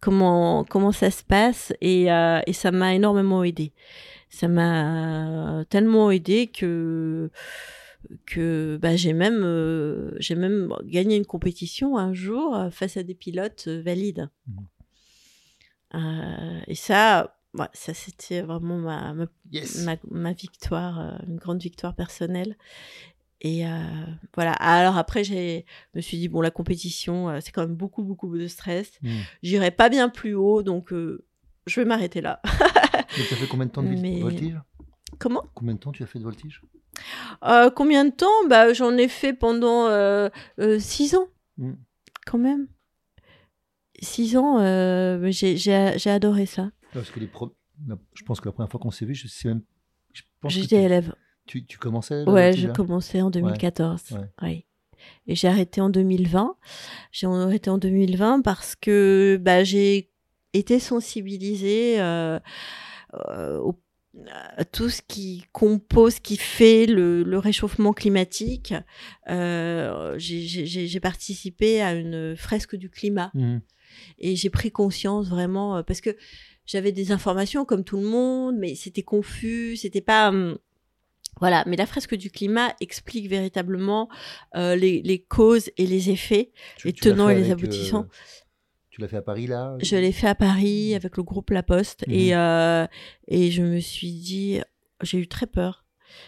[SPEAKER 2] comment comment ça se passe et, euh, et ça m'a énormément aidé. Ça m'a tellement aidé que que bah, j'ai même euh, j'ai même gagné une compétition un jour euh, face à des pilotes euh, valides. Euh, et ça, ouais, ça c'était vraiment ma, ma,
[SPEAKER 1] Yes.
[SPEAKER 2] ma, ma victoire, euh, une grande victoire personnelle. Et euh, voilà. Alors après, j'ai me suis dit bon, la compétition, euh, c'est quand même beaucoup beaucoup de stress.
[SPEAKER 1] Mm.
[SPEAKER 2] J'irai pas bien plus haut, donc euh, je vais m'arrêter là.
[SPEAKER 1] Tu as fait combien de temps de
[SPEAKER 2] Mais-
[SPEAKER 1] voltige?
[SPEAKER 2] Comment?
[SPEAKER 1] Combien de temps tu as fait de voltige?
[SPEAKER 2] Euh, Combien de temps? Bah, j'en ai fait pendant euh, euh, six ans,
[SPEAKER 1] Mm.
[SPEAKER 2] quand même. Six ans, euh, mais j'ai adoré ça.
[SPEAKER 1] Parce que les pro- je pense que la première fois qu'on s'est vu, je sais même.
[SPEAKER 2] J'étais élève.
[SPEAKER 1] tu, tu commençais
[SPEAKER 2] Ouais, je commençais en 2014.
[SPEAKER 1] ouais.
[SPEAKER 2] Oui. Et j'ai arrêté en 2020. J'ai arrêté en 2020 parce que bah, j'ai été sensibilisée euh, euh, au- tout ce qui compose, qui fait le, le réchauffement climatique. Euh, j'ai- participé à une fresque du climat
[SPEAKER 1] Mhm.
[SPEAKER 2] et j'ai pris conscience vraiment euh, parce que j'avais des informations comme tout le monde, mais c'était confus, c'était pas hum, voilà. Mais la fresque du climat explique véritablement euh, les, les causes et les effets.
[SPEAKER 1] Tu-
[SPEAKER 2] Les tenants et les aboutissants.
[SPEAKER 1] Tu l'as fait à Paris là
[SPEAKER 2] Je l'ai fait à Paris avec le groupe La Poste et euh, et je me suis dit, j'ai eu très peur.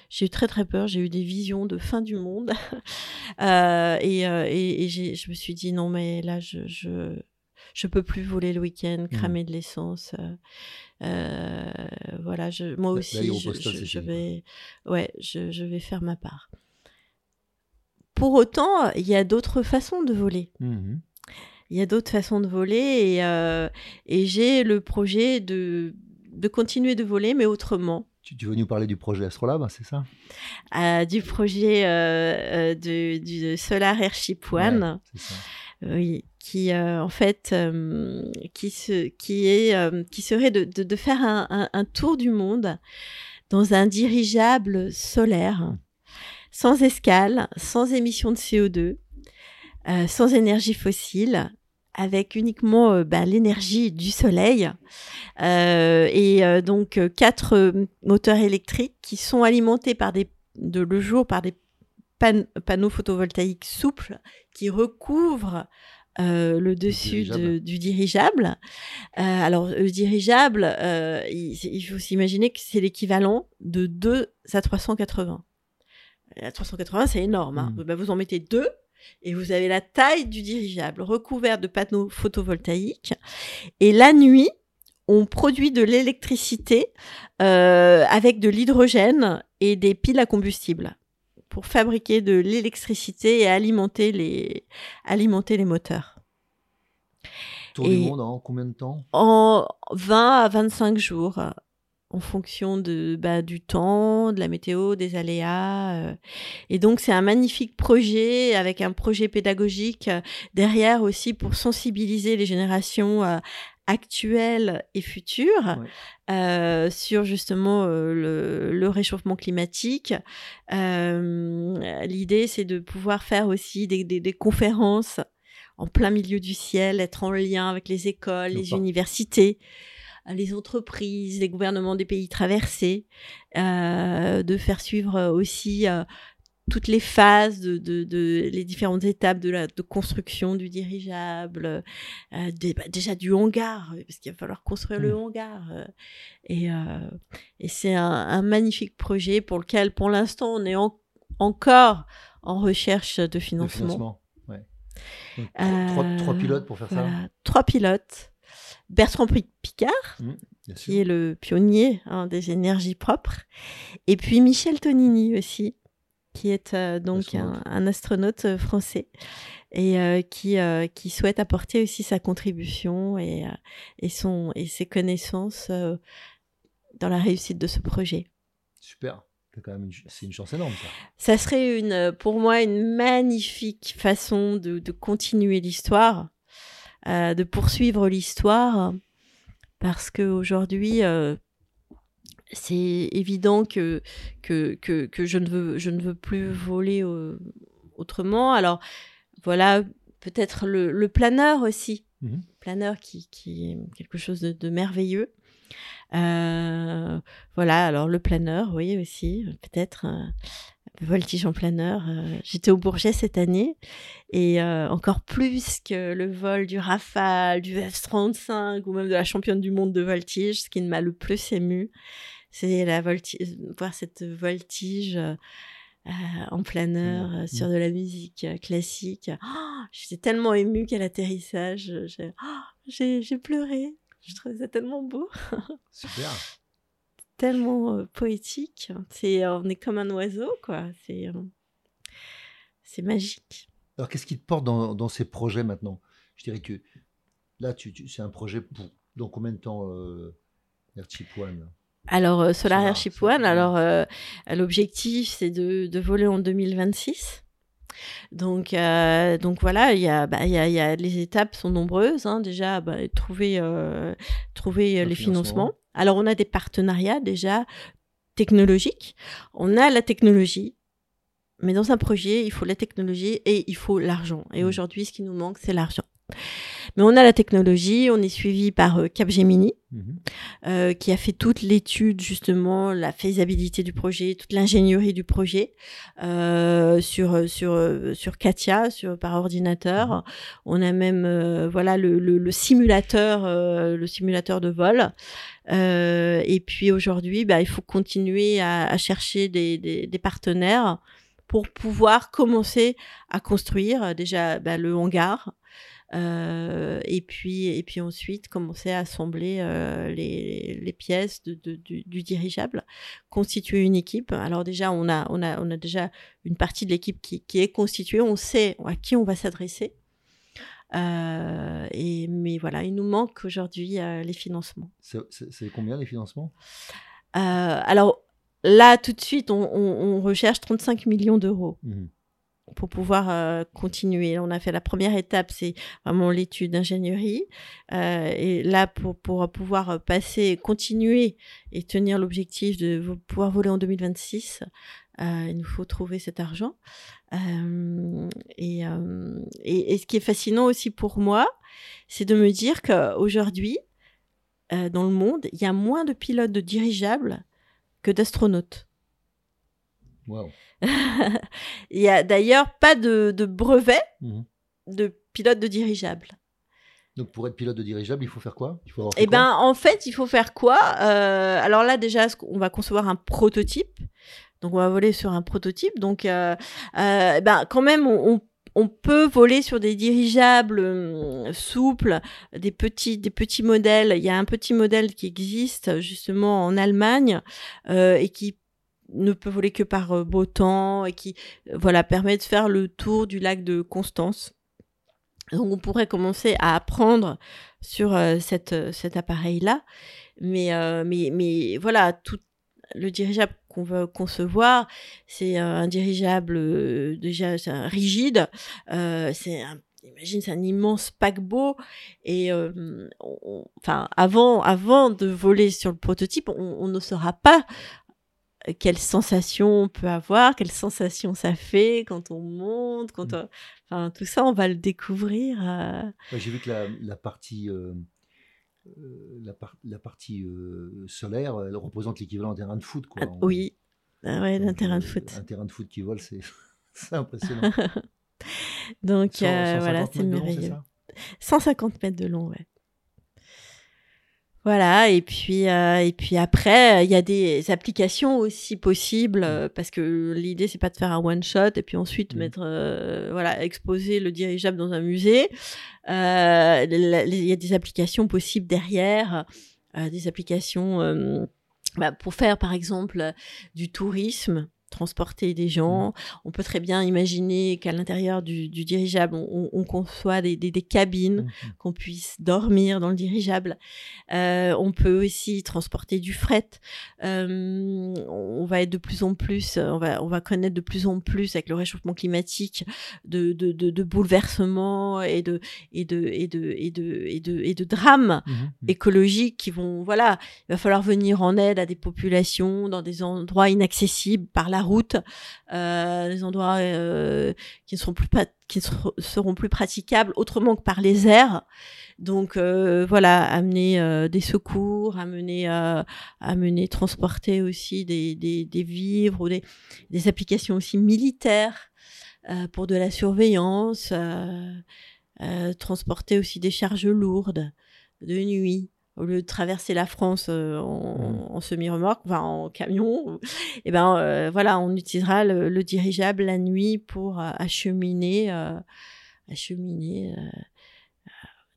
[SPEAKER 2] J'ai eu très très peur. J'ai eu des visions de fin du monde Euh, et, euh, et, et je me suis dit non mais là je je je peux plus voler le week-end, cramer de l'essence. euh, voilà, je, moi aussi, je, je- vais, ouais, je, je vais faire ma part. Pour autant, il y a d'autres façons de voler. Il y a d'autres façons de voler et, euh, et j'ai le projet de, de continuer de voler, mais autrement.
[SPEAKER 1] Tu, tu veux nous parler du projet Astrolabe, c'est ça?
[SPEAKER 2] Euh, du projet euh, euh, de, du Solar Airship One.
[SPEAKER 1] Ouais,
[SPEAKER 2] qui en fait, qui se, qui est, qui serait de, de, de faire un, un, un tour du monde dans un dirigeable solaire, sans escale, sans émission de CO2, euh, sans énergie fossile, avec uniquement euh, bah, l'énergie du soleil Euh, et euh, donc quatre moteurs électriques qui sont alimentés par des de le jour par des pan- panneaux photovoltaïques souples qui recouvrent euh, le dessus
[SPEAKER 1] dirigeable.
[SPEAKER 2] de- du dirigeable. Euh, alors, le dirigeable, euh, il, il faut s'imaginer que c'est l'équivalent de 2 à 380. À 380, c'est énorme. hein.
[SPEAKER 1] Mm.
[SPEAKER 2] Ben, vous en mettez deux et vous avez la taille du dirigeable recouvert de panneaux photovoltaïques. Et la nuit, on produit de l'électricité euh, avec de l'hydrogène et des piles à combustible pour fabriquer de l'électricité et alimenter les, alimenter les moteurs.
[SPEAKER 1] Tour du
[SPEAKER 2] Et-
[SPEAKER 1] monde en combien de temps?
[SPEAKER 2] En 20 à 25 jours. En fonction de, bah, du temps, de la météo, des aléas. euh. Et donc, c'est un magnifique projet avec un projet pédagogique euh, derrière aussi pour sensibiliser les générations euh, actuelles et futures euh, sur justement euh, le, le réchauffement climatique. Euh, L'idée, c'est de pouvoir faire aussi des, des- des conférences en plein milieu du ciel, être en lien avec les écoles, les universités, les entreprises, les gouvernements des pays traversés, euh, de faire suivre euh, aussi euh, toutes les phases, de, de, de- les différentes étapes de la de construction du dirigeable, euh, des- bah, déjà du hangar, euh, parce qu'il va falloir construire le
[SPEAKER 1] Mm.
[SPEAKER 2] hangar. euh, et euh, et c'est un, un magnifique projet pour lequel, pour l'instant, on est en- encore en recherche de
[SPEAKER 1] De
[SPEAKER 2] financement.
[SPEAKER 1] financement. Ouais. Donc, trois,
[SPEAKER 2] Euh,
[SPEAKER 1] pilotes pour faire ça
[SPEAKER 2] trois pilotes. Bertrand Pi- Picard,
[SPEAKER 1] Mmh,
[SPEAKER 2] qui est le pionnier hein, des énergies propres, et puis Michel Tonini aussi, qui est euh, donc un,
[SPEAKER 1] Astronaute.
[SPEAKER 2] un astronaute euh, français et euh, qui, euh, qui souhaite apporter aussi sa contribution et, et, son, et ses connaissances dans la réussite de ce projet.
[SPEAKER 1] Super. C'est quand même une, une chance énorme, ça.
[SPEAKER 2] Ça serait une, pour moi une magnifique façon de, de continuer l'histoire, euh, de poursuivre l'histoire, parce qu'aujourd'hui, euh, c'est évident que, que, que, que je, ne veux, je ne veux plus voler euh, autrement. Alors, voilà, peut-être le, le planeur aussi.
[SPEAKER 1] Mhm.
[SPEAKER 2] Planeur qui, qui est quelque chose de, de merveilleux. Euh, voilà, alors le planeur, oui, aussi, peut-être. Voltige en planeur. euh, J'étais au Bourget cette année et euh, encore plus que le vol du Rafale, du F-35 ou même de la championne du monde de voltige, ce qui m'a le plus ému, c'est la voltige, voir cette voltige euh, en planeur sur de la musique classique. Oh, J'étais tellement émue qu'à l'atterrissage, j'ai oh, j'ai pleuré. Je trouvais ça tellement beau
[SPEAKER 1] Super.
[SPEAKER 2] Tellement euh, poétique. C'est, on est comme un oiseau, quoi. C'est, euh, c'est magique.
[SPEAKER 1] Alors, qu'est-ce qui te porte dans, dans ces projets maintenant? Je dirais que là, tu, tu- c'est un projet pour dans combien de temps, euh, One
[SPEAKER 2] Alors, euh, Solar Airship One, alors, euh, l'objectif, c'est de, de voler en 2026. Donc, euh, donc voilà, il y a, bah, y a, il y a, les étapes sont nombreuses. hein. déjà, bah, trouver, euh, trouver euh,
[SPEAKER 1] Le
[SPEAKER 2] les
[SPEAKER 1] financement.
[SPEAKER 2] financements. Alors, on a des partenariats déjà technologiques. On a la technologie, mais dans un projet, il faut la technologie et il faut l'argent. Et
[SPEAKER 1] Mm.
[SPEAKER 2] aujourd'hui, ce qui nous manque, c'est l'argent. Mais on a la technologie, on est suivi par euh, Capgemini,
[SPEAKER 1] Mhm.
[SPEAKER 2] euh, qui a fait toute l'étude justement, la faisabilité du projet, toute l'ingénierie du projet euh, sur sur sur Katia, sur par ordinateur. On a même euh, voilà le, le, le simulateur, le simulateur de vol. Et puis aujourd'hui, bah, il faut continuer à, à chercher des, des, des partenaires pour pouvoir commencer à construire déjà bah, le hangar. Euh, et puis et puis ensuite commencer à assembler euh, les, les pièces de, de- du, du dirigeable, constituer une équipe. Alors déjà on a on a on a déjà une partie de l'équipe qui, qui est constituée, on sait à qui on va s'adresser. Euh, et mais voilà, il nous manque aujourd'hui euh, les financements.
[SPEAKER 1] C'est, combien les financements?
[SPEAKER 2] Euh, alors là tout de suite on, on- on recherche 35 millions d'euros.
[SPEAKER 1] Mhm.
[SPEAKER 2] Pour pouvoir euh, continuer. On a fait la première étape, c'est vraiment l'étude d'ingénierie. Euh, et là, pour, pouvoir passer, continuer et tenir l'objectif de vo- pouvoir voler en 2026, euh, il nous faut trouver cet argent. Et, et, ce qui est fascinant aussi pour moi, c'est de me dire qu'aujourd'hui, dans le monde, il y a moins de pilotes de dirigeables que d'astronautes. Il y a d'ailleurs pas de, de brevet
[SPEAKER 1] Mhm.
[SPEAKER 2] de pilote de dirigeable.
[SPEAKER 1] Donc, pour être pilote de dirigeable, il faut faire quoi? Il faut avoir fait
[SPEAKER 2] Eh
[SPEAKER 1] quoi?
[SPEAKER 2] ben, en fait, il faut faire quoi? Euh, Alors là, déjà, qu'on va concevoir un prototype. Donc, on va voler sur un prototype. Donc, euh, euh, eh ben, quand même, on, on- on peut voler sur des dirigeables hum, souples, des petits, des petits modèles. Il y a un petit modèle qui existe justement en Allemagne euh, et qui ne peut voler que par euh, beau temps et qui euh, voilà permet de faire le tour du lac de Constance Donc on pourrait commencer à apprendre sur cette, cet appareil-là. Mais, mais, mais voilà, tout le dirigeable qu'on veut concevoir, c'est un dirigeable déjà rigide, c'est un imagine c'est un immense paquebot et enfin avant avant de voler sur le prototype on, ne saura pas quelle sensation on peut avoir quelle sensation ça fait quand on monte quand mmh. enfin tout ça on va le découvrir
[SPEAKER 1] j'ai vu que la, partie la, partie solaire elle représente l'équivalent d'un terrain de foot quoi,
[SPEAKER 2] ah, oui ah ouais, d'un terrain de foot
[SPEAKER 1] un terrain de foot qui vole c'est impressionnant
[SPEAKER 2] Donc euh, voilà, c'est merveilleux. 150 mètres de long, ouais. Voilà, et puis, euh, et puis après, il y a des applications aussi possibles, euh, parce que l'idée, c'est pas de faire un one-shot et puis ensuite mmh. mettre, voilà, exposer le dirigeable dans un musée. Il y a des applications possibles derrière, des applications bah, pour faire, par exemple, du tourisme transporter des gens. Mmh. On peut très bien imaginer qu'à l'intérieur du, dirigeable, on, conçoit des, cabines, mmh. qu'on puisse dormir dans le dirigeable. Euh, on peut aussi transporter du fret. Euh, on va être de plus en plus, on va, on va connaître de plus en plus avec le réchauffement climatique de, de, bouleversements et de, et de, et de, et de, et de, et de drames mmh écologiques qui vont, voilà, il va falloir venir en aide à des populations dans des endroits inaccessibles par la route, euh, des endroits euh, qui ne seront plus praticables autrement que par les airs. Donc euh, voilà, amener des secours, amener, amener transporter aussi des, vivres ou des, applications aussi militaires pour de la surveillance, transporter aussi des charges lourdes de nuit au lieu de traverser la France euh, en, mmh. semi-remorque, enfin en camion, et eh ben euh, voilà, on utilisera le, dirigeable la nuit pour euh, acheminer, acheminer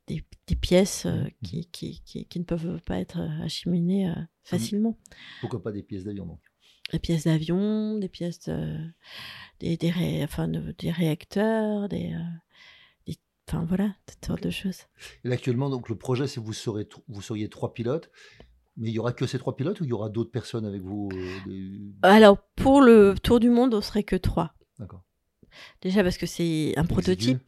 [SPEAKER 2] des, pièces mmh. qui, qui, qui, ne peuvent pas être acheminées mmh. facilement.
[SPEAKER 1] Pourquoi pas des pièces d'avion donc?
[SPEAKER 2] Des pièces d'avion, des pièces des, des, enfin, des réacteurs, des Enfin voilà, toutes sortes de choses.
[SPEAKER 1] Et actuellement, donc le projet, c'est que vous, serez, vous seriez trois pilotes. Mais il y aura que ces trois pilotes ou il y aura d'autres personnes avec vous
[SPEAKER 2] euh, Alors, pour le tour du monde, on serait que trois. D'accord. Déjà parce que c'est un prototype.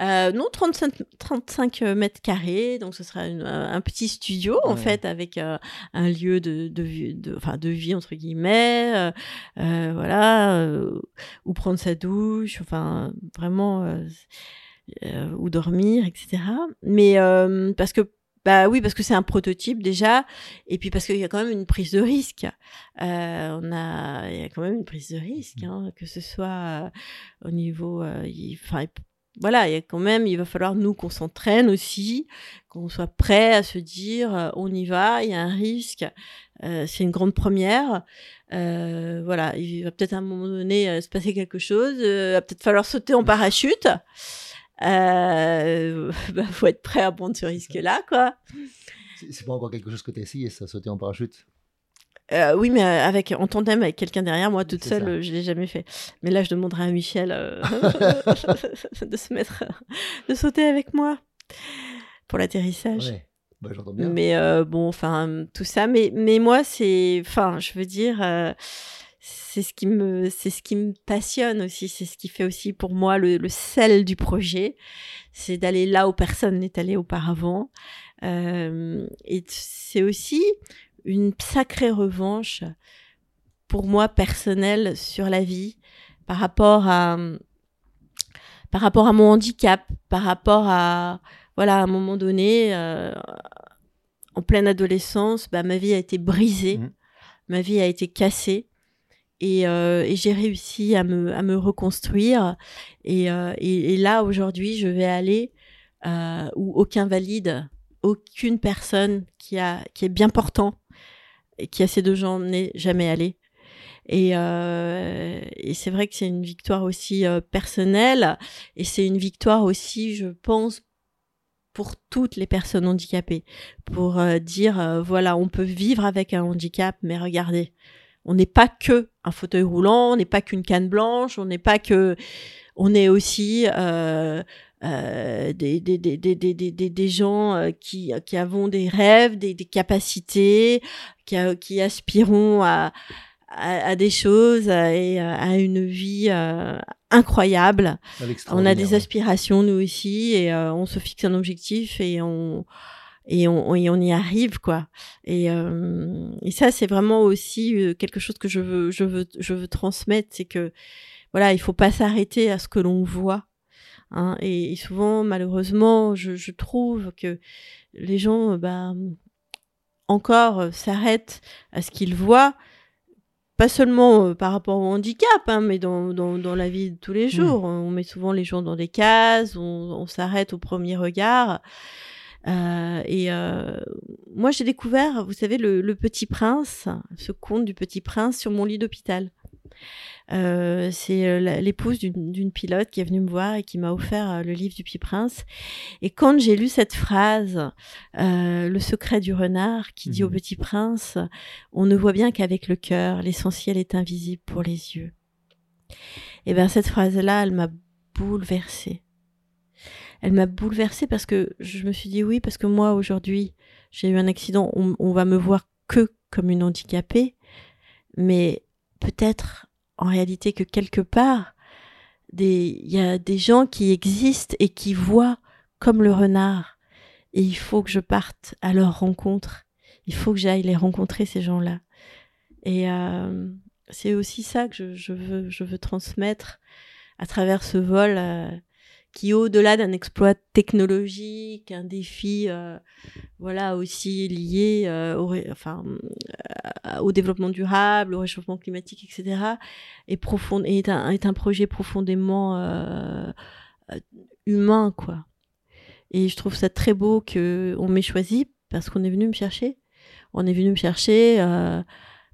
[SPEAKER 2] Euh, non, 35, 35 mètres carrés, donc ce sera un petit studio en fait avec euh, un lieu de, de, de, enfin, de vie entre guillemets, voilà, où prendre sa douche, enfin vraiment euh, ou dormir, etc. Mais euh, parce que bah oui, parce que c'est un prototype déjà, et puis parce qu'il y a quand même une prise de risque. Euh, on a, il y a quand même une prise de risque, hein, que ce soit au niveau, enfin, voilà, il y a quand même, il va falloir nous qu'on s'entraîne aussi, qu'on soit prêt à se dire, on y va, il y a un risque, c'est une grande première. voilà, il va peut-être à un moment donné se passer quelque chose, il va peut-être falloir sauter en parachute. Euh, bah, faut être prêt à prendre ce risque-là, quoi.
[SPEAKER 1] C'est pas encore quelque chose que tu as essayé, ça, sauter en parachute?
[SPEAKER 2] Euh, oui, mais euh, avec en tandem avec quelqu'un derrière, moi toute seule, je l'ai jamais fait. Mais là, je demanderai à Michel euh, de se mettre, de sauter avec moi pour l'atterrissage. Ouais. Bah, bien. Mais bon, enfin tout ça. Mais mais moi, c'est, enfin, je veux dire c'est ce qui me c'est ce qui me passionne aussi c'est ce qui fait aussi pour moi le, sel du projet c'est d'aller là où personne n'est allé auparavant. Euh, et c'est aussi une sacrée revanche pour moi personnelle sur la vie par rapport à par rapport à mon handicap par rapport à voilà à un moment donné euh, en pleine adolescence bah, ma vie a été brisée. Mmh. ma vie a été cassée euh, et, j'ai réussi à me, à me reconstruire. Et, euh, et, là, aujourd'hui, je vais aller euh, où aucun valide, aucune personne qui, a, qui est bien portant qui a ces deux gens n'est jamais allé. Et, et c'est vrai que c'est une victoire aussi personnelle et c'est une victoire aussi, je pense, pour toutes les personnes handicapées, pour dire, voilà, on peut vivre avec un handicap, mais regardez, on n'est pas que un fauteuil roulant, on n'est pas qu'une canne blanche, on n'est pas que, on est aussi euh, des, des, des, des, des, des, gens qui, qui avons des rêves, des, des capacités, qui, qui aspirons à, à, des choses et à une vie incroyable. On a des aspirations nous aussi et on se fixe un objectif et on et on, et on y arrive quoi. Et, euh, et ça c'est vraiment aussi euh, quelque chose que je veux je veux je veux transmettre, c'est que voilà il faut pas s'arrêter à ce que l'on voit. Hein, et, souvent malheureusement je, je trouve que les gens bah, encore euh, s'arrêtent à ce qu'ils voient pas seulement par rapport au handicap, hein, mais dans, dans, dans, la vie de tous les mmh. jours. On met souvent les gens dans des cases, on, on s'arrête au premier regard. Euh, et euh, moi, j'ai découvert, vous savez, le, le, Petit Prince, ce conte du Petit Prince sur mon lit d'hôpital. Euh, c'est euh, l'épouse d'une pilote qui est venue me voir et qui m'a offert euh, le livre du Petit Prince. Et quand j'ai lu cette phrase, euh, le secret du renard, qui dit au mmh. Petit Prince, on ne voit bien qu'avec le cœur, l'essentiel est invisible pour les yeux. Et bien cette phrase-là, elle m'a bouleversée elle m'a bouleversée parce que je me suis dit oui, parce que moi aujourd'hui, j'ai eu un accident, on, va me voir que comme une handicapée, mais peut-être en réalité que quelque part, il y a des gens qui existent et qui voient comme le renard. Et il faut que je parte à leur rencontre. Il faut que j'aille les rencontrer, ces gens-là. Et euh, c'est aussi ça que je, veux, je veux transmettre à travers ce vol. Euh, qui au-delà d'un exploit technologique, un défi, euh, voilà aussi lié euh, euh, au développement durable, au réchauffement climatique, etc., est profond, est un, projet profondément humain, quoi. Et je trouve ça très beau que on m'ait choisi parce qu'on est venu me chercher. On est venu me chercher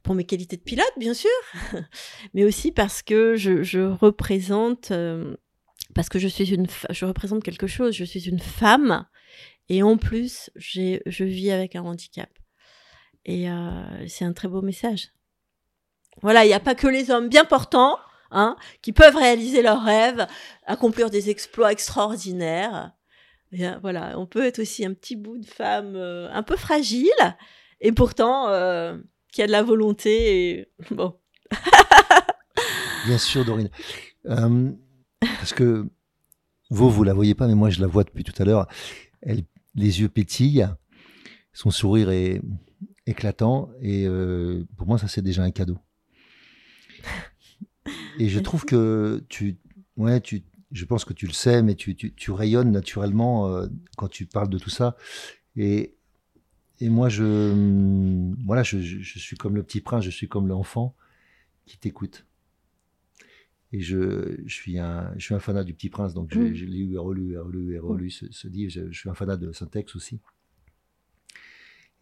[SPEAKER 2] pour mes qualités de pilote, bien sûr, mais aussi parce que je représente parce que je suis une, je représente quelque chose. Je suis une femme et en plus, j'ai, je vis avec un handicap. Et euh, c'est un très beau message. Voilà, il n'y a pas que les hommes bien portants hein, qui peuvent réaliser leurs rêves, accomplir des exploits extraordinaires. voilà, on peut être aussi un petit bout de femme euh, un peu fragile et pourtant euh, qui a de la volonté. Bon.
[SPEAKER 1] bien sûr, Dorine. Parce que vous, vous la voyez pas, mais moi, je la vois depuis tout à l'heure. Les yeux pétillent, son sourire est éclatant, et euh, pour moi, ça, c'est déjà un cadeau. Et je trouve que tu, ouais, je pense que tu le sais, mais tu, tu, rayonnes naturellement euh, quand tu parles de tout ça. Et, moi, je, voilà, je, suis comme le petit prince, je suis comme l'enfant qui t'écoute. Et je, je, suis un, je suis un fanat du Petit Prince, donc mm. je, l'ai lu et relu et relu et relu ce, ce, livre. Je, suis un fanat de Syntex aussi.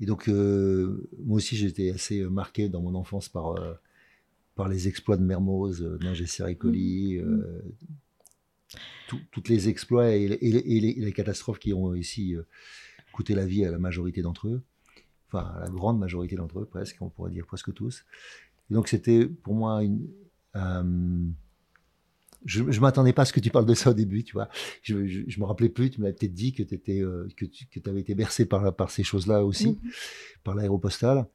[SPEAKER 1] Et donc, euh, moi aussi, j'étais assez marqué dans mon enfance par, euh, par les exploits de Mermoz, euh, Ningesser et Colli, mm. euh, toutes les exploits et, et, les, les, catastrophes qui ont ici coûté la vie à la majorité d'entre eux, enfin à la grande majorité d'entre eux presque, on pourrait dire presque tous. Et donc, c'était pour moi une je, je m'attendais pas à ce que tu parles de ça au début, tu vois. Je, je, me rappelais plus, tu m'avais peut-être dit que, étais, euh, que tu que avais été bercé par, par ces choses-là aussi, mhm. par l'aéropostale.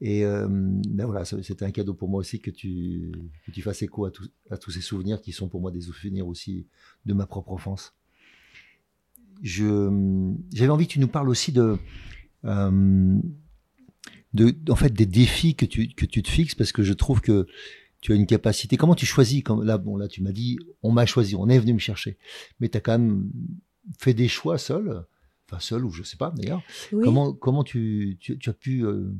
[SPEAKER 1] Et euh, ben voilà, c'était un cadeau pour moi aussi que tu, que tu fasses écho à, à tous ces souvenirs qui sont pour moi des souvenirs aussi de ma propre enfance. J'avais envie que tu nous parles aussi de, euh, de, en fait, des défis que tu, que tu te fixes parce que je trouve que tu as une capacité. Comment tu choisis comme là bon là tu m'as dit on m'a choisi, on est venu me chercher. Mais tu as quand même fait des choix seul, enfin seul ou je sais pas d'ailleurs. Comment comment tu, tu, as pu euh,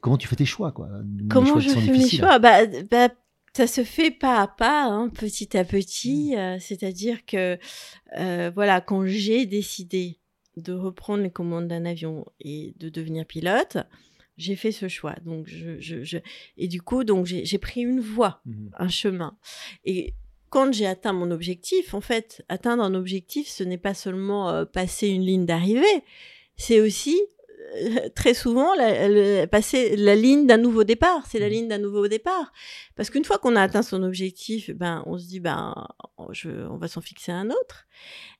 [SPEAKER 1] comment tu fais tes choix quoi
[SPEAKER 2] Comment je fais mes choix? Bah, bah, ça se fait pas à pas, hein, petit à petit. Mmh. Euh, c'est-à-dire que euh, voilà quand j'ai décidé de reprendre les commandes d'un avion et de devenir pilote, j'ai fait ce choix. Donc, je, je, je... Et du coup, donc j'ai pris une voie, mmh un chemin. Et quand j'ai atteint mon objectif, en fait, atteindre un objectif, ce n'est pas seulement euh, passer une ligne d'arrivée, c'est aussi très souvent la, passer la ligne d'un nouveau départ. C'est la mmh. ligne d'un nouveau départ. Parce qu'une fois qu'on a atteint son objectif, ben, on se dit, ben, je, on va s'en fixer un autre.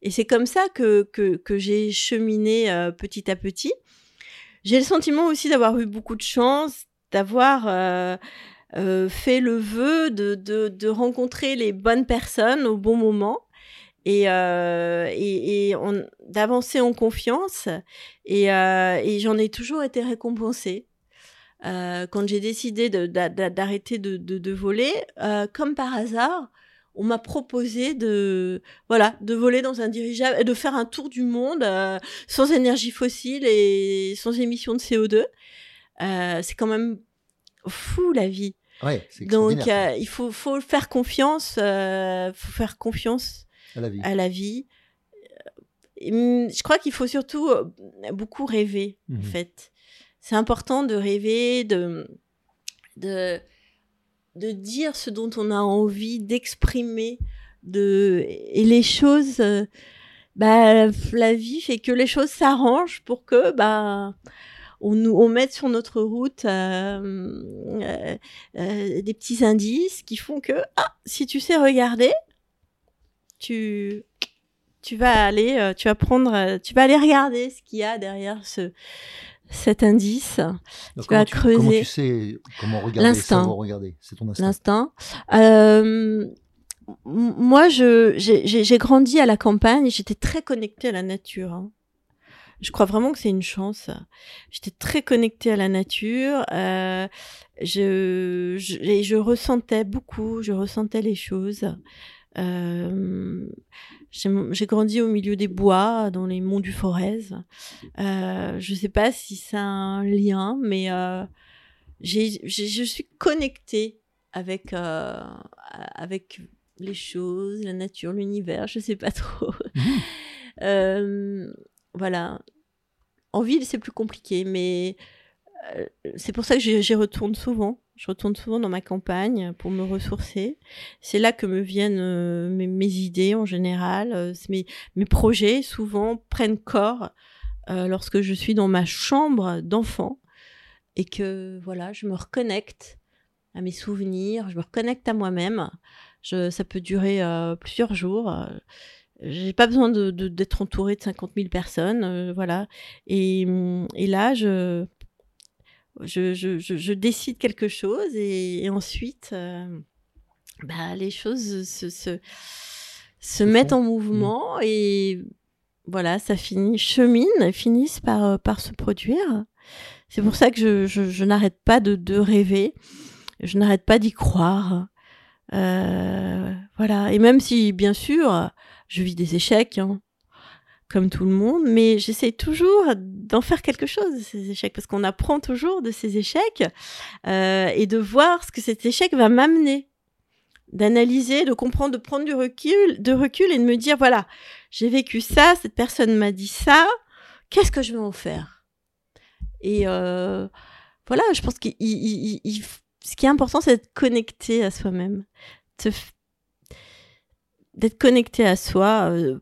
[SPEAKER 2] Et c'est comme ça que, que, que j'ai cheminé euh, petit à petit. J'ai le sentiment aussi d'avoir eu beaucoup de chance, d'avoir euh, euh, fait le vœu de, de, rencontrer les bonnes personnes au bon moment et, euh, et, d'avancer en confiance. Et, j'en ai toujours été récompensée. Quand j'ai décidé d'arrêter de, de, voler, comme par hasard, on m'a proposé de voilà de voler dans un dirigeable et de faire un tour du monde euh, sans énergie fossile et sans émission de CO2. Euh, c'est quand même fou la vie.
[SPEAKER 1] Ouais,
[SPEAKER 2] Donc euh, il faut faut faire confiance, faut faire confiance
[SPEAKER 1] à la vie.
[SPEAKER 2] À la vie. Je crois qu'il faut surtout beaucoup rêver, en mhm. fait. C'est important de rêver, de, de, de dire ce dont on a envie, d'exprimer. De... Et les choses, euh, bah, la vie fait que les choses s'arrangent pour que bah, on nous on mette sur notre route des petits indices qui font que ah, si tu sais regarder, tu tu vas aller euh, tu vas prendre euh, tu vas aller regarder ce qu'il y a derrière ce cet indice
[SPEAKER 1] tu vas creuser comment tu sais comment regarder l'instinct regarder? C'est ton instinct
[SPEAKER 2] l'instinct euh, moi je j'ai grandi à la campagne j'étais très connectée à la nature hein. Je crois vraiment que c'est une chance. J'étais très connectée à la nature. Euh, je, je, je ressentais beaucoup. Je ressentais les choses. Euh, j'ai grandi au milieu des bois, dans les monts du Forez. Euh, je sais pas si c'est un lien, mais euh, je suis connectée avec, avec les choses, la nature, l'univers, je sais pas trop. Mmh. Voilà. En ville, c'est plus compliqué, mais c'est pour ça que j'y retourne souvent. Je retourne souvent dans ma campagne pour me ressourcer. C'est là que me viennent euh, mes, idées en général. Euh, mes, projets souvent prennent corps euh, lorsque je suis dans ma chambre d'enfant et que voilà, je me reconnecte à mes souvenirs, je me reconnecte à moi-même. ça peut durer plusieurs jours. J'ai pas besoin de, d'être entourée de 50 000 personnes, voilà. Et là, je je, je, je, décide quelque chose et, ensuite, euh, bah, les choses se, se, se mettent en mouvement mmh. et voilà, ça finit, chemine, finissent par, euh, par se produire. C'est pour ça que je, n'arrête pas de, de rêver, je n'arrête pas d'y croire. Euh, voilà, et même si, bien sûr, je vis des échecs, hein, comme tout le monde, mais j'essaie toujours d'en faire quelque chose de ces échecs, parce qu'on apprend toujours de ces échecs euh, et de voir ce que cet échec va m'amener, d'analyser, de comprendre, de prendre du recul, de recul et de me dire voilà, j'ai vécu ça, cette personne m'a dit ça, qu'est-ce que je vais en faire? Et euh, voilà, je pense que ce qui est important, c'est d'être connecté à soi-même, d'être connecté à soi. Euh,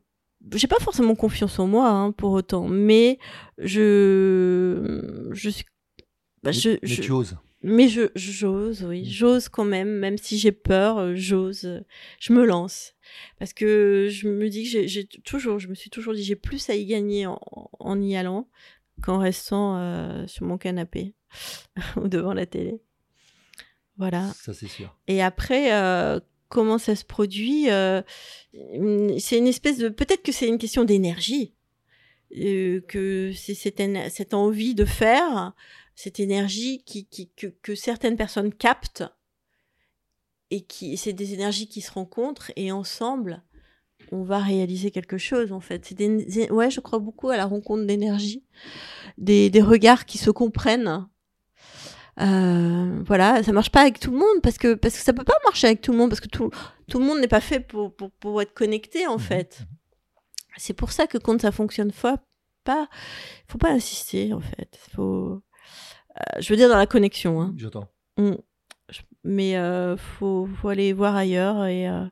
[SPEAKER 2] j'ai pas forcément confiance en moi hein, pour autant, mais je je suis
[SPEAKER 1] bah, je, mais, je, tu oses.
[SPEAKER 2] Mais je j'ose, oui, mm. j'ose quand même, même si j'ai peur, euh, j'ose, je me lance parce que je me dis que j'ai toujours, je me suis toujours dit j'ai plus à y gagner en, en y allant qu'en restant euh, sur mon canapé ou devant la télé. Voilà.
[SPEAKER 1] Ça c'est sûr.
[SPEAKER 2] Et après, euh, comment ça se produit. Euh, c'est une espèce de. Peut-être que c'est une question d'énergie, euh, que c'est cette, envie de faire, cette énergie qui, que, certaines personnes captent, et qui c'est des énergies qui se rencontrent et ensemble on va réaliser quelque chose en fait. Des, ouais, je crois beaucoup à la rencontre d'énergie, des, des regards qui se comprennent euh, voilà, ça marche pas avec tout le monde parce que parce que ça peut pas marcher avec tout le monde parce que tout tout le monde n'est pas fait pour, pour, pour être connecté en mhm, fait. Mhm. C'est pour ça que quand ça fonctionne pas, faut pas insister en fait. Faut, euh, je veux dire dans la connexion. Hein.
[SPEAKER 1] J'entends.
[SPEAKER 2] Mm. Mais euh, faut faut aller voir ailleurs et euh,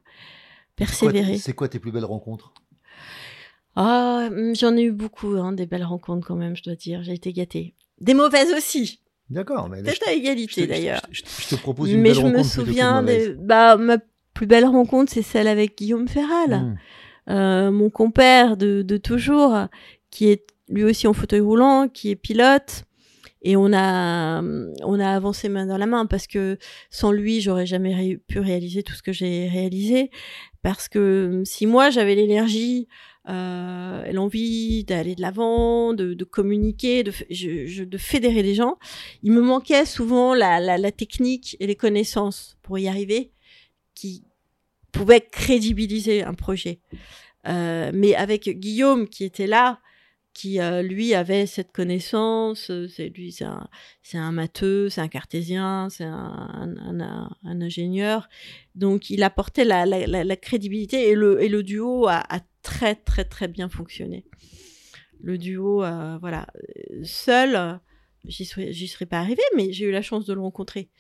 [SPEAKER 2] persévérer.
[SPEAKER 1] C'est quoi, quoi, tes plus belles rencontres?
[SPEAKER 2] Ah, hum, j'en ai eu beaucoup, hein, des belles rencontres quand même, je dois dire. J'ai été gâtée. Des mauvaises aussi.
[SPEAKER 1] D'accord.
[SPEAKER 2] Peut-être à égalité d'ailleurs.
[SPEAKER 1] Je, te propose une
[SPEAKER 2] mais
[SPEAKER 1] belle
[SPEAKER 2] je
[SPEAKER 1] rencontre.
[SPEAKER 2] me souviens des. Bah, ma plus belle rencontre, c'est celle avec Guillaume Ferral,
[SPEAKER 1] Mmh.
[SPEAKER 2] euh, mon compère de, de toujours, qui est lui aussi en fauteuil roulant, qui est pilote. Et on a, on a avancé main dans la main parce que sans lui, j'aurais jamais ré- pu réaliser tout ce que j'ai réalisé. Parce que si moi, j'avais l'énergie, euh, l'envie d'aller de l'avant, de, de communiquer, de, je- je- de fédérer les gens, il me manquait souvent la, la, la technique et les connaissances pour y arriver qui pouvaient crédibiliser un projet. Euh, mais avec Guillaume qui était là, qui euh, lui avait cette connaissance, euh, c'est lui c'est un un matheux, c'est un cartésien, c'est un, un, un, un ingénieur, donc il apportait la, la, la, la crédibilité et le et le duo a, a très très très bien fonctionné. Le duo, euh, voilà, seul, j'y serais pas arrivé, mais j'ai eu la chance de le rencontrer.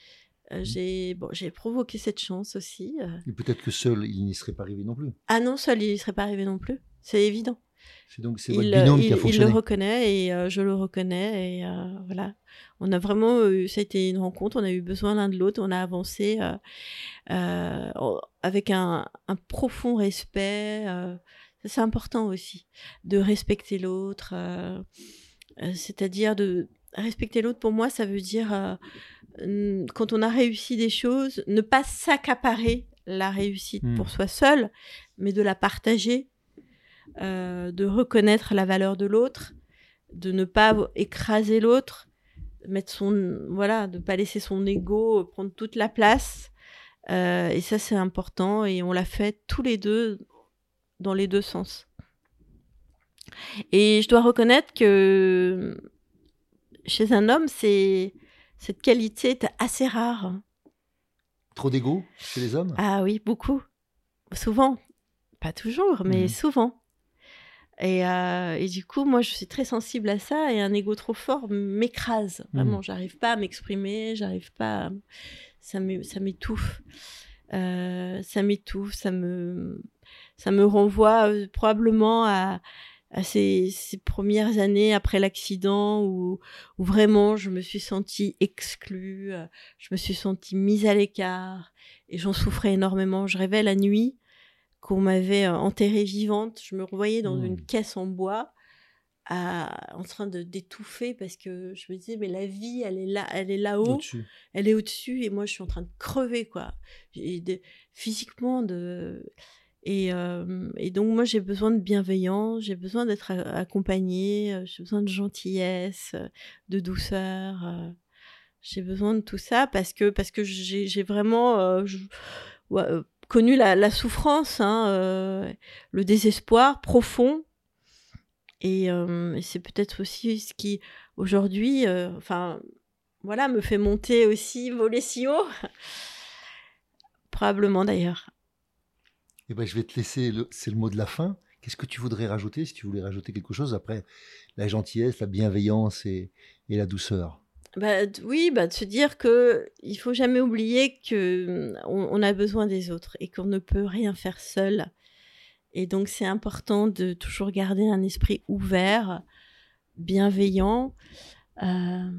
[SPEAKER 2] Euh, j'ai bon provoqué cette chance aussi.
[SPEAKER 1] Et peut-être que seul, il n'y serait pas arrivé non plus.
[SPEAKER 2] Ah non, seul il y serait pas arrivé non plus, c'est évident.
[SPEAKER 1] C'est donc c'est votre
[SPEAKER 2] il,
[SPEAKER 1] binôme
[SPEAKER 2] il-
[SPEAKER 1] qui a
[SPEAKER 2] il
[SPEAKER 1] fonctionné.
[SPEAKER 2] le reconnaît et euh, je le reconnais et euh, voilà. On a vraiment eu, ça a été une rencontre, on a eu besoin l'un de l'autre, on a avancé euh, avec un, un profond respect. c'est important aussi de respecter l'autre, c'est-à-dire de respecter l'autre. Pour moi, ça veut dire quand on a réussi des choses, ne pas s'accaparer la réussite
[SPEAKER 1] Hmm.
[SPEAKER 2] pour soi seul, mais de la partager euh, de reconnaître la valeur de l'autre, de ne pas écraser l'autre, mettre son voilà, de pas laisser son ego prendre toute la place. Euh, et ça c'est important et on l'a fait tous les deux dans les deux sens. Et je dois reconnaître que chez un homme, c'est cette qualité est assez rare.
[SPEAKER 1] Trop d'ego chez les hommes?
[SPEAKER 2] Ah oui, beaucoup. Souvent. Pas toujours, mais
[SPEAKER 1] Mhm.
[SPEAKER 2] souvent. Et, euh, et du coup, moi, je suis très sensible à ça et un ego trop fort m'écrase. Vraiment, j'arrive pas à m'exprimer, j'arrive pas. à- Ça m'é- ça m'étouffe. Euh, ça m'étouffe, ça me, ça me renvoie euh, probablement à, à ces, ces premières années après l'accident où, où vraiment je me suis sentie exclue, je me suis sentie mise à l'écart et j'en souffrais énormément. Je rêvais la nuit qu'on m'avait euh, enterrée vivante. Je me revoyais dans
[SPEAKER 1] Mmh.
[SPEAKER 2] une caisse en bois à- en train de d'étouffer parce que je me disais mais la vie elle est là elle est là-haut elle est au-dessus et moi je suis en train de crever quoi et de- physiquement de et, euh, et donc moi j'ai besoin de bienveillance j'ai besoin d'être a- accompagnée euh, j'ai besoin de gentillesse euh, de douceur euh, j'ai besoin de tout ça parce que parce que j'ai vraiment euh, je- ouais, euh, connu la, souffrance hein, euh, le désespoir profond et, euh, et c'est peut-être aussi ce qui aujourd'hui euh, enfin voilà, me fait monter aussi, voler si haut. Probablement d'ailleurs.
[SPEAKER 1] Eh ben, je vais te laisser, c'est le mot de la fin. Qu'est-ce que tu voudrais rajouter, si tu voulais rajouter quelque chose après? La gentillesse, la bienveillance et, et la douceur
[SPEAKER 2] Bah, oui, bah, de se dire que il faut jamais oublier que on, on a besoin des autres et qu'on ne peut rien faire seul. Et donc c'est important de toujours garder un esprit ouvert, bienveillant. Euh,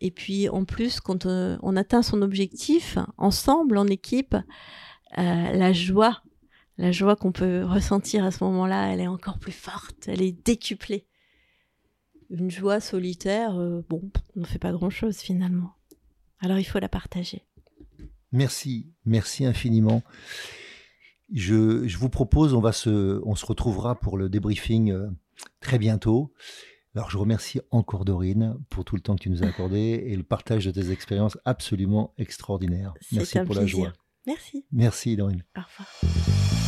[SPEAKER 2] et puis en plus, quand euh, on atteint son objectif ensemble, en équipe, euh, la joie, la joie qu'on peut ressentir à ce moment-là, elle est encore plus forte, elle est décuplée. Une joie solitaire, euh, bon, on ne fait pas grand-chose finalement. Alors il faut la partager.
[SPEAKER 1] Merci, merci infiniment. Je, je vous propose, on, va se, on se retrouvera pour le débriefing euh, très bientôt. Alors, je remercie encore Dorine pour tout le temps que tu nous as accordé et le partage de tes expériences absolument extraordinaires. Merci
[SPEAKER 2] un
[SPEAKER 1] pour la joie.
[SPEAKER 2] Merci.
[SPEAKER 1] Merci, Dorine.
[SPEAKER 2] Au revoir.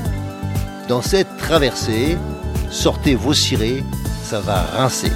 [SPEAKER 1] Dans cette traversée, sortez vos cirés, ça va rincer.